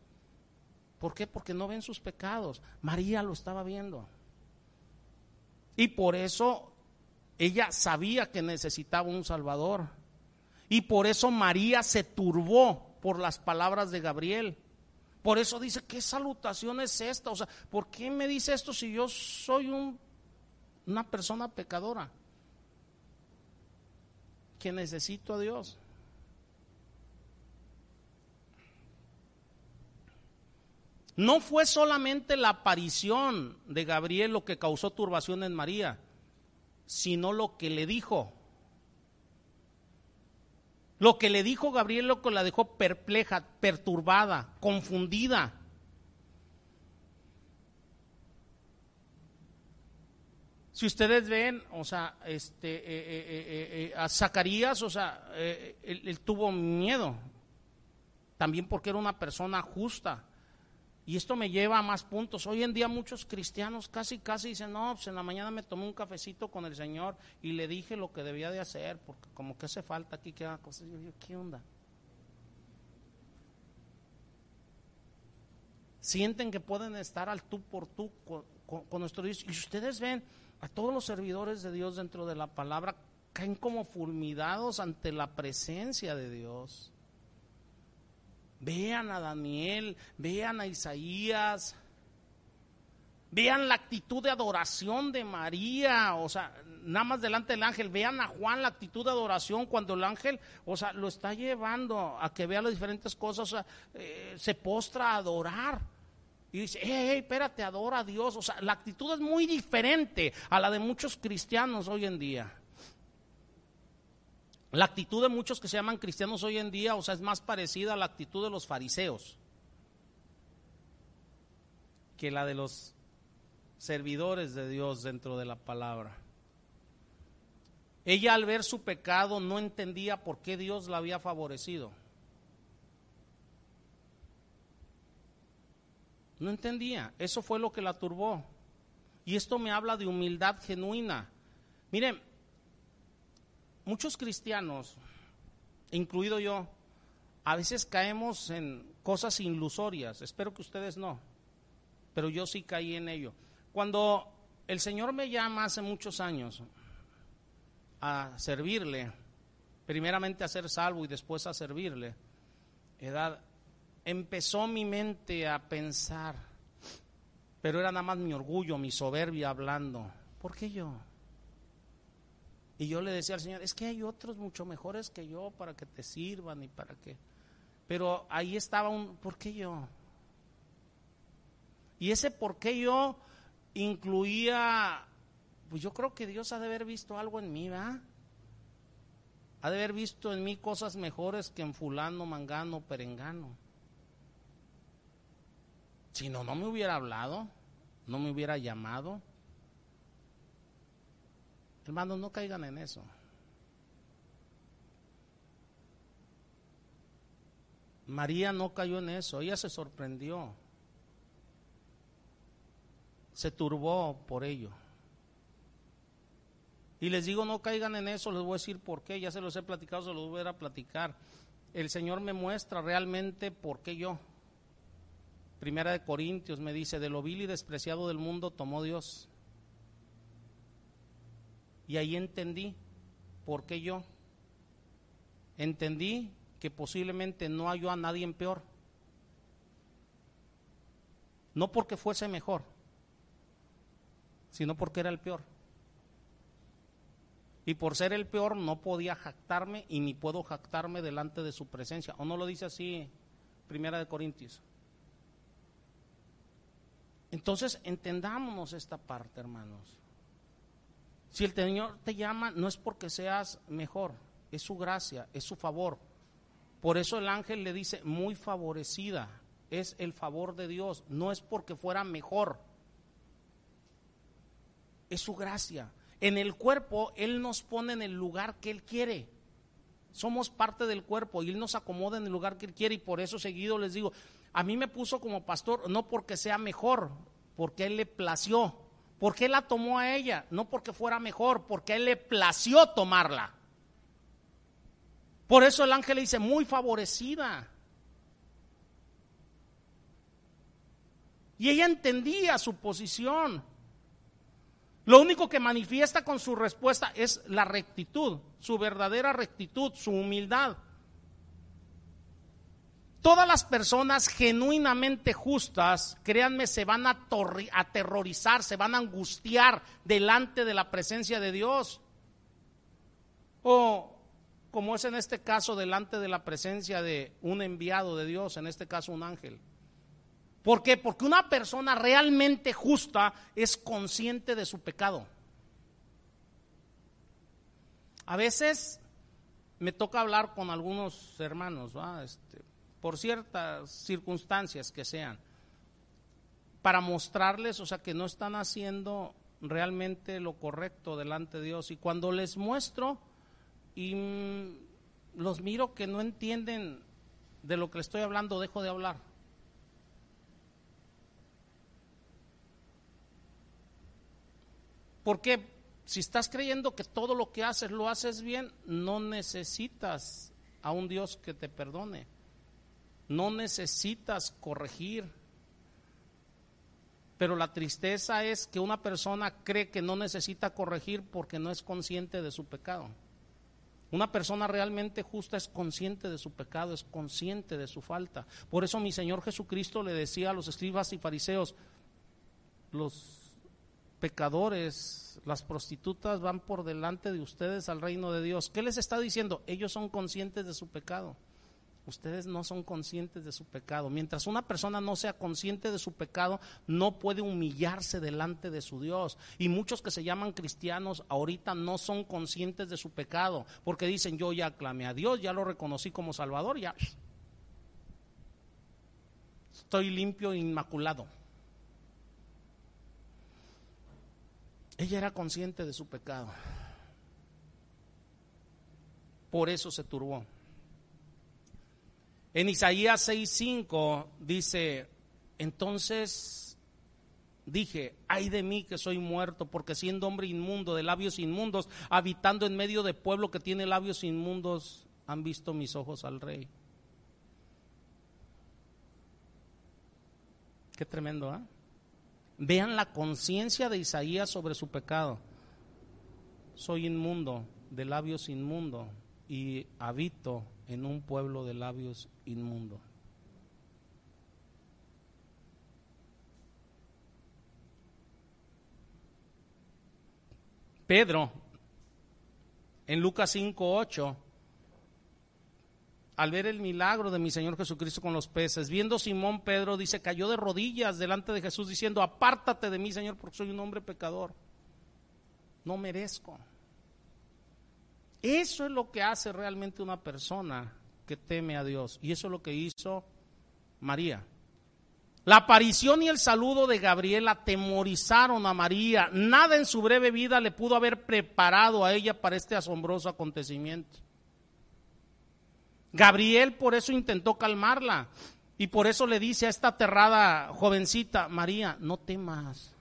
¿Por qué? Porque no ven sus pecados. María lo estaba viendo. Y por eso ella sabía que necesitaba un Salvador. Y por eso María se turbó por las palabras de Gabriel. Por eso dice, ¿qué salutación es esta? O sea, ¿por qué me dice esto si yo soy un, una persona pecadora? Que necesito a Dios. No fue solamente la aparición de Gabriel lo que causó turbación en María, sino lo que le dijo. Lo que le dijo Gabriel lo que la dejó perpleja, perturbada, confundida. Si ustedes ven, o sea, este, eh, eh, eh, a Zacarías, o sea, él tuvo miedo, también porque era una persona justa y esto me lleva a más puntos. Hoy en día muchos cristianos casi, casi dicen, no, pues en la mañana me tomé un cafecito con el Señor y le dije lo que debía de hacer, porque como que hace falta aquí que haga cosas. Yo, ¿qué onda? Sienten que pueden estar al tú por tú con, con nuestro Dios. Y ustedes ven a todos los servidores de Dios dentro de la palabra, caen como fulminados ante la presencia de Dios. Vean a Daniel, vean a Isaías, vean la actitud de adoración de María, o sea, nada más delante del ángel, vean a Juan la actitud de adoración cuando el ángel, o sea, lo está llevando a que vea las diferentes cosas, o sea, eh, se postra a adorar. Y dice, hey, espérate, adora a Dios. O sea, la actitud es muy diferente a la de muchos cristianos hoy en día. La actitud de muchos que se llaman cristianos hoy en día, o sea, es más parecida a la actitud de los fariseos que la de los servidores de Dios dentro de la palabra. Ella al ver su pecado no entendía por qué Dios la había favorecido. No entendía. Eso fue lo que la turbó. Y esto me habla de humildad genuina. Miren, muchos cristianos, incluido yo, a veces caemos en cosas ilusorias. Espero que ustedes no, pero yo sí caí en ello. Cuando el Señor me llama hace muchos años a servirle, primeramente a ser salvo y después a servirle, empezó mi mente a pensar, pero era nada más mi orgullo, mi soberbia hablando. ¿Por qué yo? Y yo le decía al Señor, es que hay otros mucho mejores que yo para que te sirvan y para que... Pero ahí estaba un, ¿por qué yo? Y ese por qué yo incluía, pues yo creo que Dios ha de haber visto algo en mí, ¿verdad? Ha de haber visto en mí cosas mejores que en fulano, mangano, perengano. Si no, no me hubiera hablado, no me hubiera llamado. Hermanos, no caigan en eso. María no cayó en eso, ella se sorprendió, se turbó por ello. Y les digo, no caigan en eso, les voy a decir por qué, ya se los he platicado, se los voy a, platicar. El Señor me muestra realmente por qué yo. Primera de Corintios me dice, de lo vil y despreciado del mundo tomó Dios y ahí entendí por qué yo. Entendí que posiblemente no halló a nadie en peor. No porque fuese mejor, sino porque era el peor. Y por ser el peor no podía jactarme y ni puedo jactarme delante de su presencia. ¿O no lo dice así Primera de Corintios? Entonces entendámonos esta parte, hermanos. Si el Señor te llama, no es porque seas mejor, es su gracia, es su favor. Por eso el ángel le dice, muy favorecida, es el favor de Dios, no es porque fuera mejor, es su gracia. En el cuerpo, Él nos pone en el lugar que Él quiere. Somos parte del cuerpo y Él nos acomoda en el lugar que Él quiere y por eso seguido les digo, a mí me puso como pastor no porque sea mejor, porque Él le plació. ¿Por qué la tomó a ella? No porque fuera mejor, porque a él le plació tomarla. Por eso el ángel le dice, muy favorecida. Y ella entendía su posición. Lo único que manifiesta con su respuesta es la rectitud, su verdadera rectitud, su humildad. Todas las personas genuinamente justas, créanme, se van a aterrorizar, se van a angustiar delante de la presencia de Dios. O como es en este caso, delante de la presencia de un enviado de Dios, en este caso un ángel. ¿Por qué? Porque una persona realmente justa es consciente de su pecado. A veces me toca hablar con algunos hermanos, este, por ciertas circunstancias que sean, para mostrarles, o sea, que no están haciendo realmente lo correcto delante de Dios. Y cuando les muestro y los miro que no entienden de lo que les estoy hablando, dejo de hablar. Porque si estás creyendo que todo lo que haces lo haces bien, no necesitas a un Dios que te perdone. No necesitas corregir. Pero la tristeza es que una persona cree que no necesita corregir porque no es consciente de su pecado. Una persona realmente justa es consciente de su pecado, es consciente de su falta. Por eso mi Señor Jesucristo le decía a los escribas y fariseos, los pecadores, las prostitutas van por delante de ustedes al reino de Dios. ¿Qué les está diciendo? Ellos son conscientes de su pecado. Ustedes no son conscientes de su pecado. Mientras una persona no sea consciente de su pecado, no puede humillarse delante de su Dios. Y muchos que se llaman cristianos ahorita no son conscientes de su pecado, porque dicen, yo ya clamé a Dios, ya lo reconocí como Salvador, ya estoy limpio e inmaculado. Ella era consciente de su pecado. Por eso se turbó. En Isaías 6:5 dice, entonces dije, ay de mí que soy muerto, porque siendo hombre inmundo, de labios inmundos, habitando en medio de pueblo que tiene labios inmundos, han visto mis ojos al rey. Qué tremendo, ¿ah? Vean la conciencia de Isaías sobre su pecado. Soy inmundo, de labios inmundo, y habito en un pueblo de labios inmundo. Pedro, en Lucas 5:8, al ver el milagro de mi Señor Jesucristo con los peces, viendo Simón Pedro, dice, cayó de rodillas delante de Jesús diciendo, apártate de mí, Señor, porque soy un hombre pecador. No merezco. Eso es lo que hace realmente una persona que teme a Dios. Y eso es lo que hizo María. La aparición y el saludo de Gabriel atemorizaron a María. Nada en su breve vida le pudo haber preparado a ella para este asombroso acontecimiento. Gabriel por eso intentó calmarla y por eso le dice a esta aterrada jovencita, María, no temas.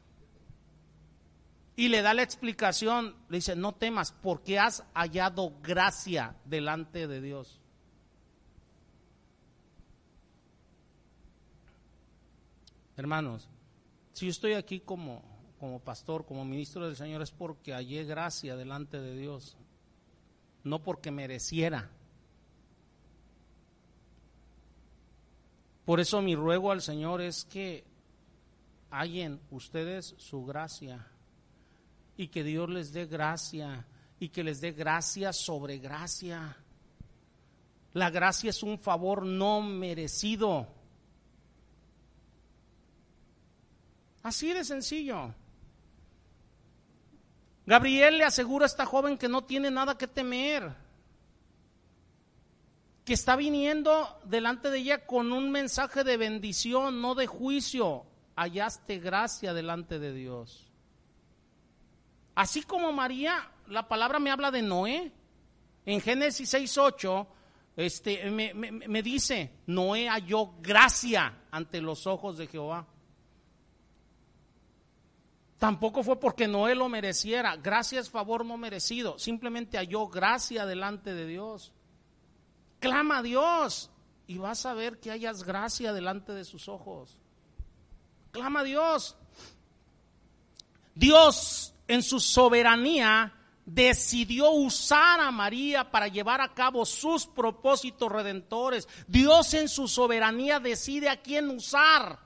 Y le da la explicación, le dice, no temas, porque has hallado gracia delante de Dios. Hermanos, si yo estoy aquí como, como pastor, como ministro del Señor, es porque hallé gracia delante de Dios, no porque mereciera. Por eso mi ruego al Señor es que hallen ustedes su gracia y que Dios les dé gracia y que les dé gracia sobre gracia. La gracia es un favor no merecido. Así de sencillo. Gabriel le asegura a esta joven que no tiene nada que temer, que está viniendo delante de ella con un mensaje de bendición, no de juicio. Hallaste gracia delante de Dios. Así como María, la palabra me habla de Noé. En Génesis 6.8 este, me, me dice, Noé halló gracia ante los ojos de Jehová. Tampoco fue porque Noé lo mereciera. Gracias, favor no merecido. Simplemente halló gracia delante de Dios. Clama a Dios y vas a ver que hayas gracia delante de sus ojos. Clama a Dios. Dios en su soberanía decidió usar a María para llevar a cabo sus propósitos redentores. Dios en su soberanía decide a quién usar.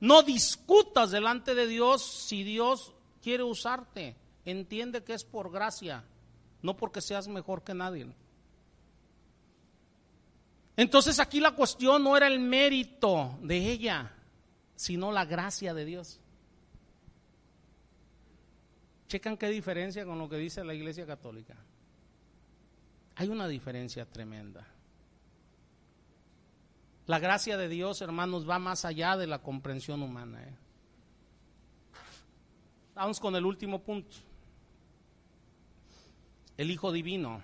No discutas delante de Dios si Dios quiere usarte. Entiende que es por gracia, no porque seas mejor que nadie. Entonces aquí la cuestión no era el mérito de ella, sino la gracia de Dios. Checan qué diferencia con lo que dice la Iglesia Católica. Hay una diferencia tremenda. La gracia de Dios, hermanos, va más allá de la comprensión humana. ¿eh? Vamos con el último punto. El Hijo Divino.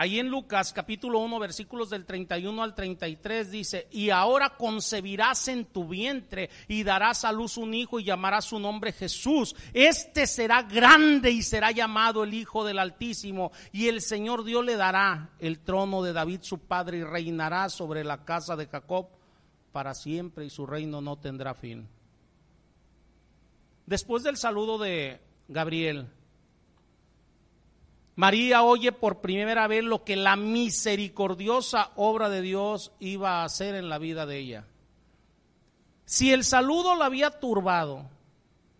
Ahí en Lucas capítulo 1 versículos del 31 al 33 dice, y ahora concebirás en tu vientre y darás a luz un hijo y llamarás su nombre Jesús. Este será grande y será llamado el Hijo del Altísimo y el Señor Dios le dará el trono de David su padre y reinará sobre la casa de Jacob para siempre y su reino no tendrá fin. Después del saludo de Gabriel, María oye por primera vez lo que la misericordiosa obra de Dios iba a hacer en la vida de ella. Si el saludo la había turbado,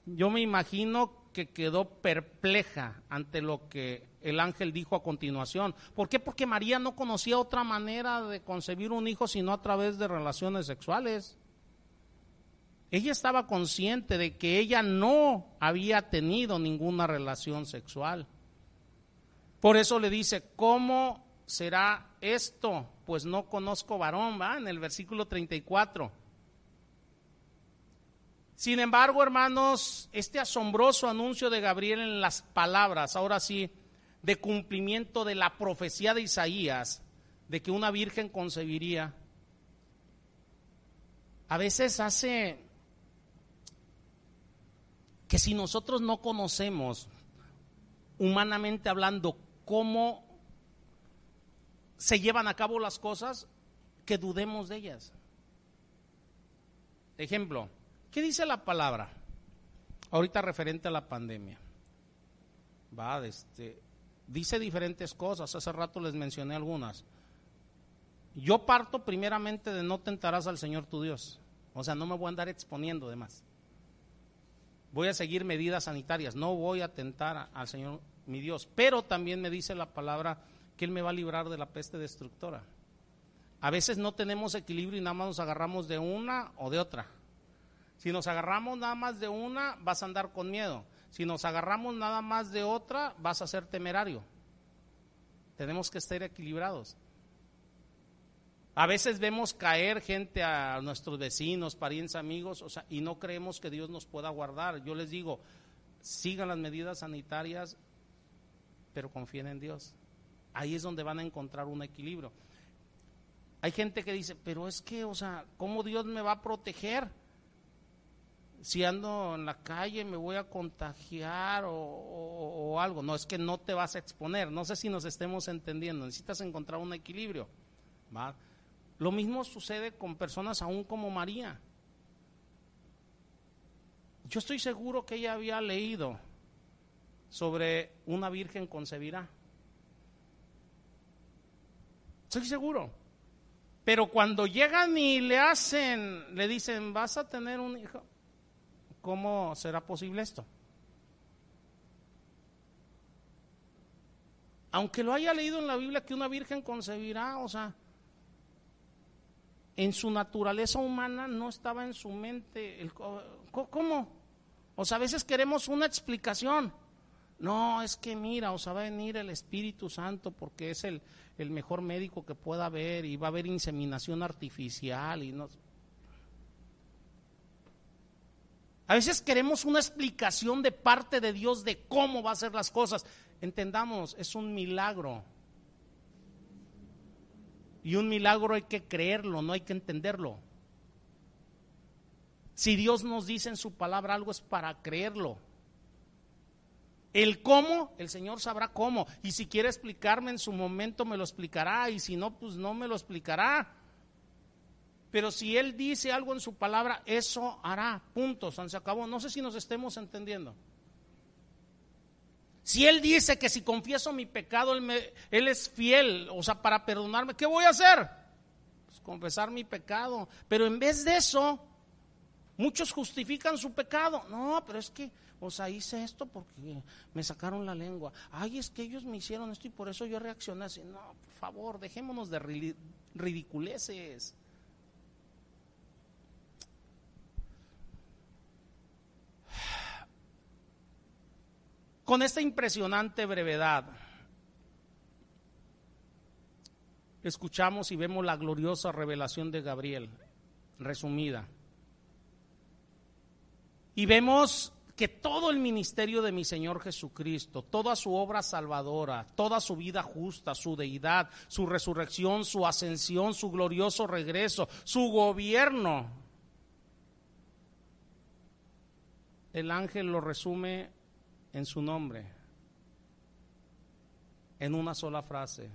yo me imagino que quedó perpleja ante lo que el ángel dijo a continuación. ¿Por qué? Porque María no conocía otra manera de concebir un hijo sino a través de relaciones sexuales. Ella estaba consciente de que ella no había tenido ninguna relación sexual. Por eso le dice, ¿cómo será esto? Pues no conozco varón, ¿va? En el versículo 34. Sin embargo, hermanos, este asombroso anuncio de Gabriel en las palabras, ahora sí, de cumplimiento de la profecía de Isaías, de que una virgen concebiría, a veces hace que si nosotros no conocemos, humanamente hablando, cómo se llevan a cabo las cosas, que dudemos de ellas. Ejemplo, ¿qué dice la palabra? Ahorita referente a la pandemia. Va, este, dice diferentes cosas, hace rato les mencioné algunas. Yo parto primeramente de no tentarás al Señor tu Dios. O sea, no me voy a andar exponiendo de más. Voy a seguir medidas sanitarias, no voy a tentar al Señor mi Dios. Pero también me dice la palabra que Él me va a librar de la peste destructora. A veces no tenemos equilibrio y nada más nos agarramos de una o de otra. Si nos agarramos nada más de una, vas a andar con miedo. Si nos agarramos nada más de otra, vas a ser temerario. Tenemos que estar equilibrados. A veces vemos caer gente a nuestros vecinos, parientes, amigos, o sea, y no creemos que Dios nos pueda guardar. Yo les digo, sigan las medidas sanitarias, pero confíen en Dios. Ahí es donde van a encontrar un equilibrio. Hay gente que dice, pero es que, o sea, ¿cómo Dios me va a proteger? Si ando en la calle me voy a contagiar o, algo. No, es que no te vas a exponer. No sé si nos estemos entendiendo. Necesitas encontrar un equilibrio. Lo mismo sucede con personas aún como María. Yo estoy seguro que ella había leído sobre una virgen concebirá. Estoy seguro. Pero cuando llegan y le hacen, le dicen, vas a tener un hijo, ¿cómo será posible esto? Aunque lo haya leído en la Biblia que una virgen concebirá, o sea, en su naturaleza humana no estaba en su mente. El, ¿Cómo? O sea, a veces queremos una explicación. No, es que mira, o sea, va a venir el Espíritu Santo porque es el, el mejor médico que pueda haber y va a haber inseminación artificial y no. A veces queremos una explicación de parte de Dios de cómo va a hacer las cosas. Entendamos, es un milagro. Y un milagro hay que creerlo, no hay que entenderlo. Si Dios nos dice en su palabra algo es para creerlo. El cómo, el Señor sabrá cómo. Y si quiere explicarme en su momento, me lo explicará. Y si no, pues no me lo explicará. Pero si Él dice algo en su palabra, eso hará. Punto. Se acabó. No sé si nos estemos entendiendo. Si Él dice que si confieso mi pecado, Él, es fiel, o sea, para perdonarme, ¿qué voy a hacer? Pues confesar mi pecado. Pero en vez de eso, muchos justifican su pecado. No, pero es que, o sea, hice esto porque me sacaron la lengua. Ay, es que ellos me hicieron esto y por eso yo reaccioné así. No, por favor, dejémonos de ridiculeces. Con esta impresionante brevedad, escuchamos y vemos la gloriosa revelación de Gabriel, resumida. Y vemos que todo el ministerio de mi Señor Jesucristo, toda su obra salvadora, toda su vida justa, su deidad, su resurrección, su ascensión, su glorioso regreso, su gobierno, el ángel lo resume en su nombre, en una sola frase.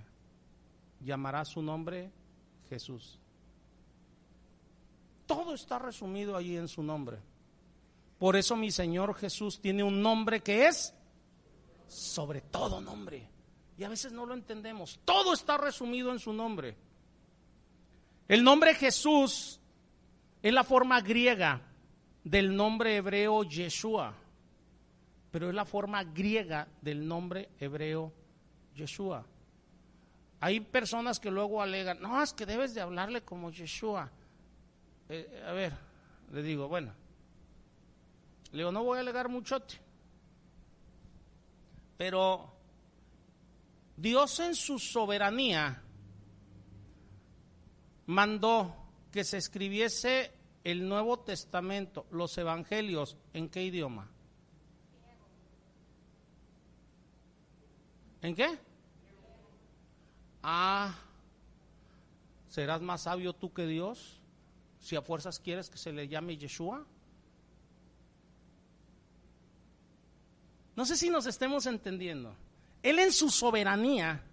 Llamará su nombre Jesús. Todo está resumido allí en su nombre. Por eso mi Señor Jesús tiene un nombre que es sobre todo nombre. Y a veces no lo entendemos. Todo está resumido en su nombre. El nombre Jesús es la forma griega del nombre hebreo Yeshua pero es la forma griega del nombre hebreo Yeshua. Hay personas que luego alegan, no, es que debes de hablarle como Yeshua. Eh, a ver, le digo, bueno, le digo, no voy a alegar muchote, pero Dios en su soberanía mandó que se escribiese el Nuevo Testamento, los Evangelios, ¿en qué idioma? ¿En qué? Ah, ¿serás más sabio tú que Dios? Si a fuerzas quieres que se le llame Yeshua. No sé si nos estemos entendiendo. Él en su soberanía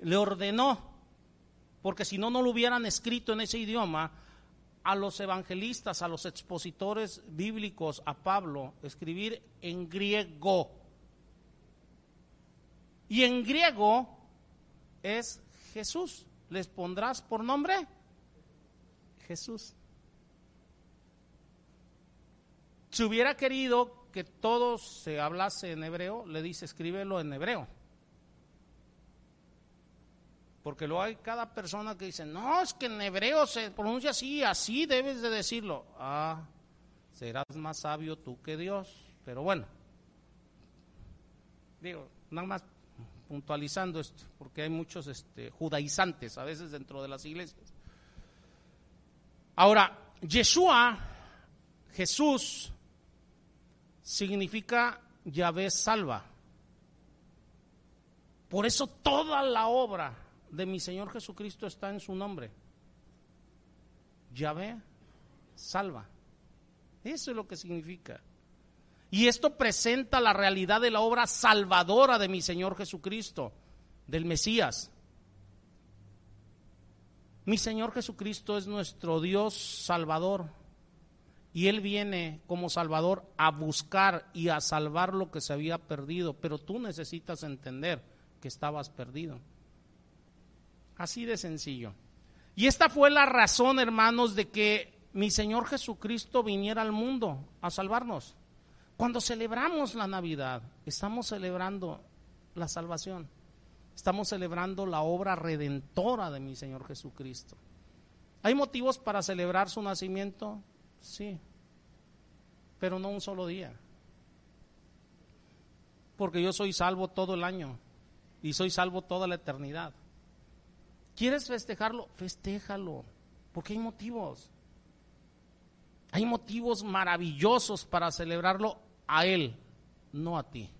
le ordenó, porque si no, no lo hubieran escrito en ese idioma, a los evangelistas, a los expositores bíblicos, a Pablo, escribir en griego. Y en griego es Jesús. ¿Les pondrás por nombre? Jesús. Si hubiera querido que todo se hablase en hebreo, le dice escríbelo en hebreo. Porque luego hay cada persona que dice, no, es que en hebreo se pronuncia así, así debes de decirlo. Ah, serás más sabio tú que Dios. Pero bueno, digo, nada más puntualizando esto, porque hay muchos este, judaizantes a veces dentro de las iglesias. Ahora, Yeshua, Jesús, significa Yahvé salva. Por eso toda la obra de mi Señor Jesucristo está en su nombre. Yahvé salva. Eso es lo que significa. Y esto presenta la realidad de la obra salvadora de mi Señor Jesucristo, del Mesías. Mi Señor Jesucristo es nuestro Dios salvador. Y Él viene como Salvador a buscar y a salvar lo que se había perdido. Pero tú necesitas entender que estabas perdido. Así de sencillo. Y esta fue la razón, hermanos, de que mi Señor Jesucristo viniera al mundo a salvarnos. Cuando celebramos la Navidad, estamos celebrando la salvación. Estamos celebrando la obra redentora de mi Señor Jesucristo. ¿Hay motivos para celebrar su nacimiento? Sí, pero no un solo día. Porque yo soy salvo todo el año y soy salvo toda la eternidad. ¿Quieres festejarlo? Festéjalo, porque hay motivos. Hay motivos maravillosos para celebrarlo a Él, no a ti.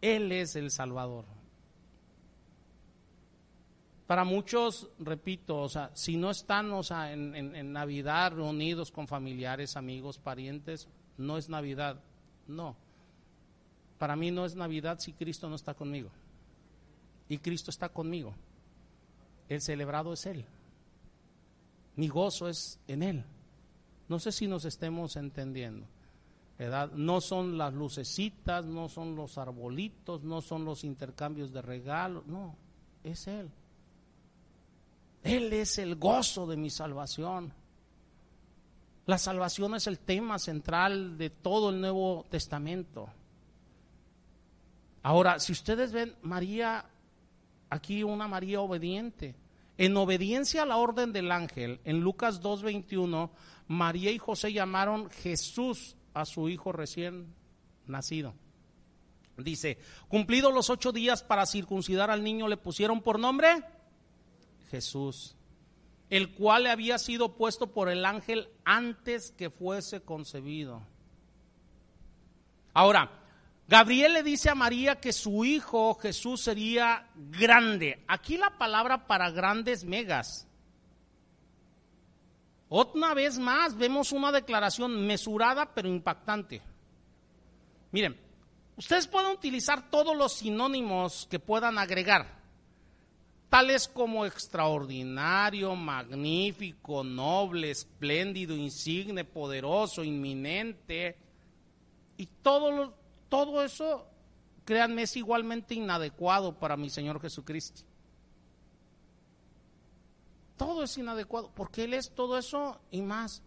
Él es el Salvador. Para muchos, repito, o sea, si no están o sea, en, en Navidad reunidos con familiares, amigos, parientes, no es Navidad. No. Para mí no es Navidad si Cristo no está conmigo. Y Cristo está conmigo. El celebrado es Él. Mi gozo es en Él. No sé si nos estemos entendiendo. No son las lucecitas, no son los arbolitos, no son los intercambios de regalos, no, es Él. Él es el gozo de mi salvación. La salvación es el tema central de todo el Nuevo Testamento. Ahora, si ustedes ven, María, aquí una María obediente, en obediencia a la orden del ángel, en Lucas 2.21, María y José llamaron Jesús a su hijo recién nacido. Dice, cumplidos los ocho días para circuncidar al niño, le pusieron por nombre Jesús, el cual había sido puesto por el ángel antes que fuese concebido. Ahora, Gabriel le dice a María que su hijo Jesús sería grande. Aquí la palabra para grandes megas. Otra vez más vemos una declaración mesurada pero impactante. Miren, ustedes pueden utilizar todos los sinónimos que puedan agregar, tales como extraordinario, magnífico, noble, espléndido, insigne, poderoso, inminente, y todo, todo eso, créanme, es igualmente inadecuado para mi Señor Jesucristo todo es inadecuado, porque Él es todo eso y más.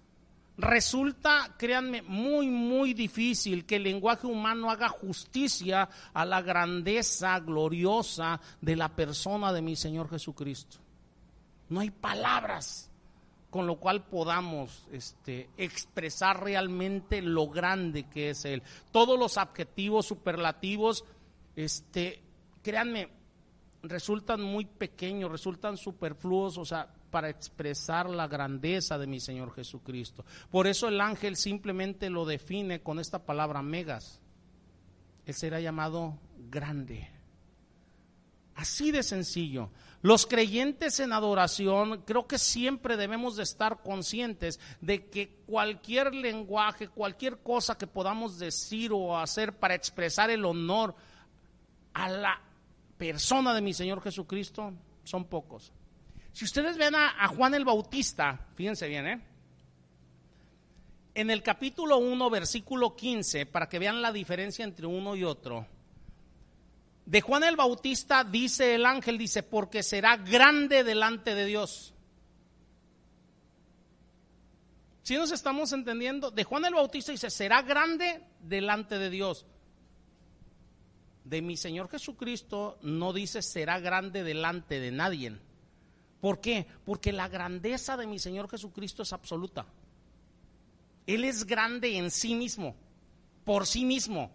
Resulta, créanme, muy, muy difícil que el lenguaje humano haga justicia a la grandeza gloriosa de la persona de mi Señor Jesucristo. No hay palabras con lo cual podamos este, expresar realmente lo grande que es Él. Todos los adjetivos superlativos, este, créanme, resultan muy pequeños, resultan superfluos, o sea, para expresar la grandeza de mi Señor Jesucristo. Por eso el ángel simplemente lo define con esta palabra megas. Él será llamado grande. Así de sencillo. Los creyentes en adoración creo que siempre debemos de estar conscientes de que cualquier lenguaje, cualquier cosa que podamos decir o hacer para expresar el honor a la persona de mi Señor Jesucristo son pocos. Si ustedes ven a, Juan el Bautista, fíjense bien, ¿eh? En el capítulo 1, versículo 15, para que vean la diferencia entre uno y otro, de Juan el Bautista dice el ángel, dice, porque será grande delante de Dios. Si nos estamos entendiendo, de Juan el Bautista dice, será grande delante de Dios. De mi Señor Jesucristo no dice será grande delante de nadie. ¿Por qué? Porque la grandeza de mi Señor Jesucristo es absoluta. Él es grande en sí mismo, por sí mismo,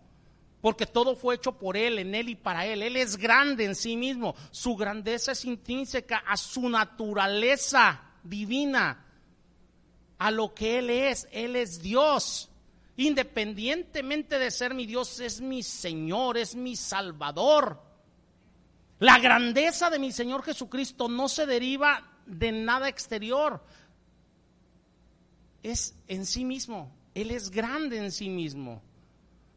porque todo fue hecho por Él, en Él y para Él. Él es grande en sí mismo. Su grandeza es intrínseca a su naturaleza divina, a lo que Él es. Él es Dios. Independientemente de ser mi Dios, es mi Señor, es mi Salvador. La grandeza de mi Señor Jesucristo no se deriva de nada exterior. Es en sí mismo. Él es grande en sí mismo.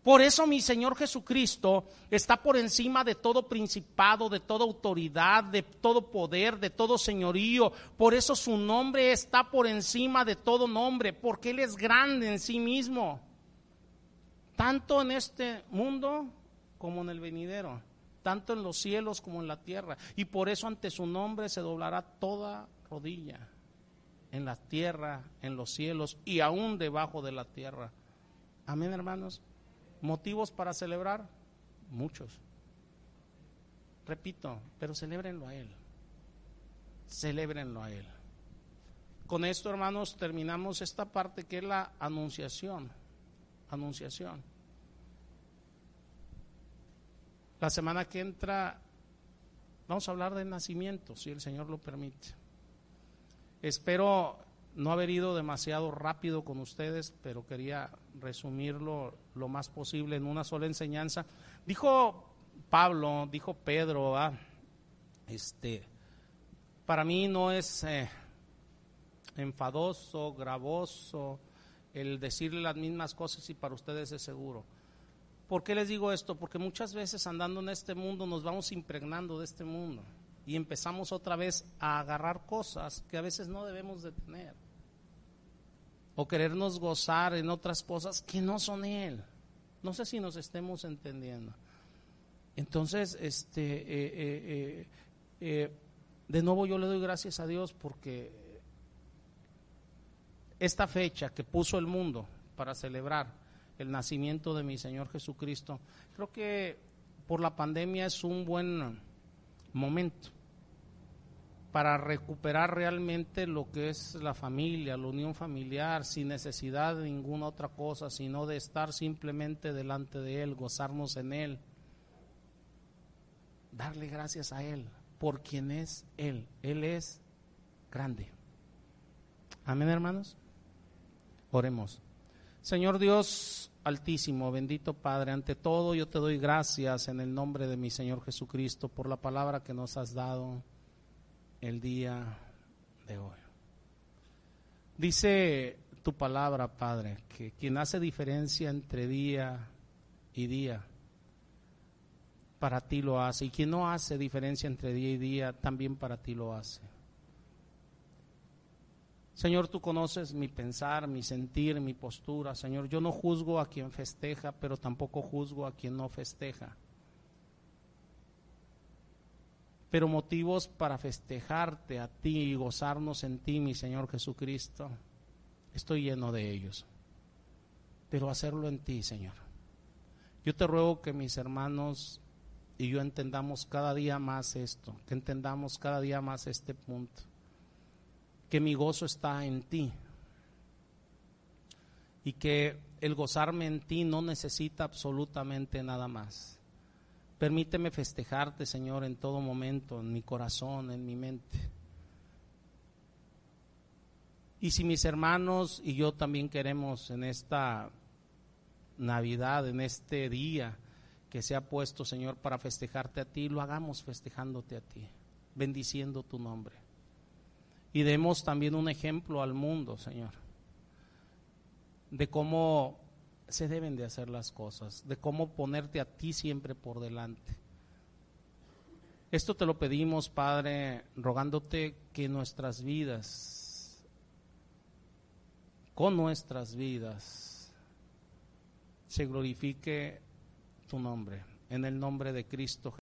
Por eso mi Señor Jesucristo está por encima de todo principado, de toda autoridad, de todo poder, de todo señorío. Por eso su nombre está por encima de todo nombre, porque Él es grande en sí mismo. Tanto en este mundo como en el venidero tanto en los cielos como en la tierra. Y por eso ante su nombre se doblará toda rodilla, en la tierra, en los cielos y aún debajo de la tierra. Amén, hermanos. ¿Motivos para celebrar? Muchos. Repito, pero celébrenlo a Él. Celébrenlo a Él. Con esto, hermanos, terminamos esta parte que es la anunciación. Anunciación. La semana que entra vamos a hablar del nacimiento, si el Señor lo permite. Espero no haber ido demasiado rápido con ustedes, pero quería resumirlo lo más posible en una sola enseñanza. Dijo Pablo, dijo Pedro, este, para mí no es eh, enfadoso, gravoso el decirle las mismas cosas y para ustedes es seguro. ¿Por qué les digo esto? Porque muchas veces andando en este mundo nos vamos impregnando de este mundo. y empezamos otra vez a agarrar cosas que a veces no debemos de tener. O querernos gozar en otras cosas que no son Él. No sé si nos estemos entendiendo. Entonces, este, eh, eh, eh, de nuevo yo le doy gracias a Dios porque esta fecha que puso el mundo para celebrar el nacimiento de mi Señor Jesucristo, creo que por la pandemia es un buen momento para recuperar realmente lo que es la familia, la unión familiar, sin necesidad de ninguna otra cosa, sino de estar simplemente delante de Él, gozarnos en Él, darle gracias a Él por quien es Él. Él es grande. Amén, hermanos. Oremos. Señor Dios altísimo, bendito Padre, ante todo yo te doy gracias en el nombre de mi Señor Jesucristo por la palabra que nos has dado el día de hoy. Dice tu palabra, Padre, que quien hace diferencia entre día y día, para ti lo hace. Y quien no hace diferencia entre día y día, también para ti lo hace. Señor, tú conoces mi pensar, mi sentir, mi postura. Señor, yo no juzgo a quien festeja, pero tampoco juzgo a quien no festeja pero motivos para festejarte a ti y gozarnos en ti, mi Señor Jesucristo, estoy lleno de ellos. Pero hacerlo en ti, Señor. Yo te ruego que mis hermanos y yo entendamos cada día más esto, que entendamos cada día más este punto, que mi gozo está en ti y que el gozarme en ti no necesita absolutamente nada más Permíteme festejarte, Señor, en todo momento, en mi corazón, en mi mente. Y si mis hermanos y yo también queremos en esta Navidad, en este día que se ha puesto, Señor, para festejarte a ti, lo hagamos festejándote a ti, bendiciendo tu nombre. Y demos también un ejemplo al mundo, Señor, de cómo se deben de hacer las cosas, de cómo ponerte a ti siempre por delante. Esto te lo pedimos, Padre, rogándote que nuestras vidas, con nuestras vidas, se glorifique tu nombre, en el nombre de Cristo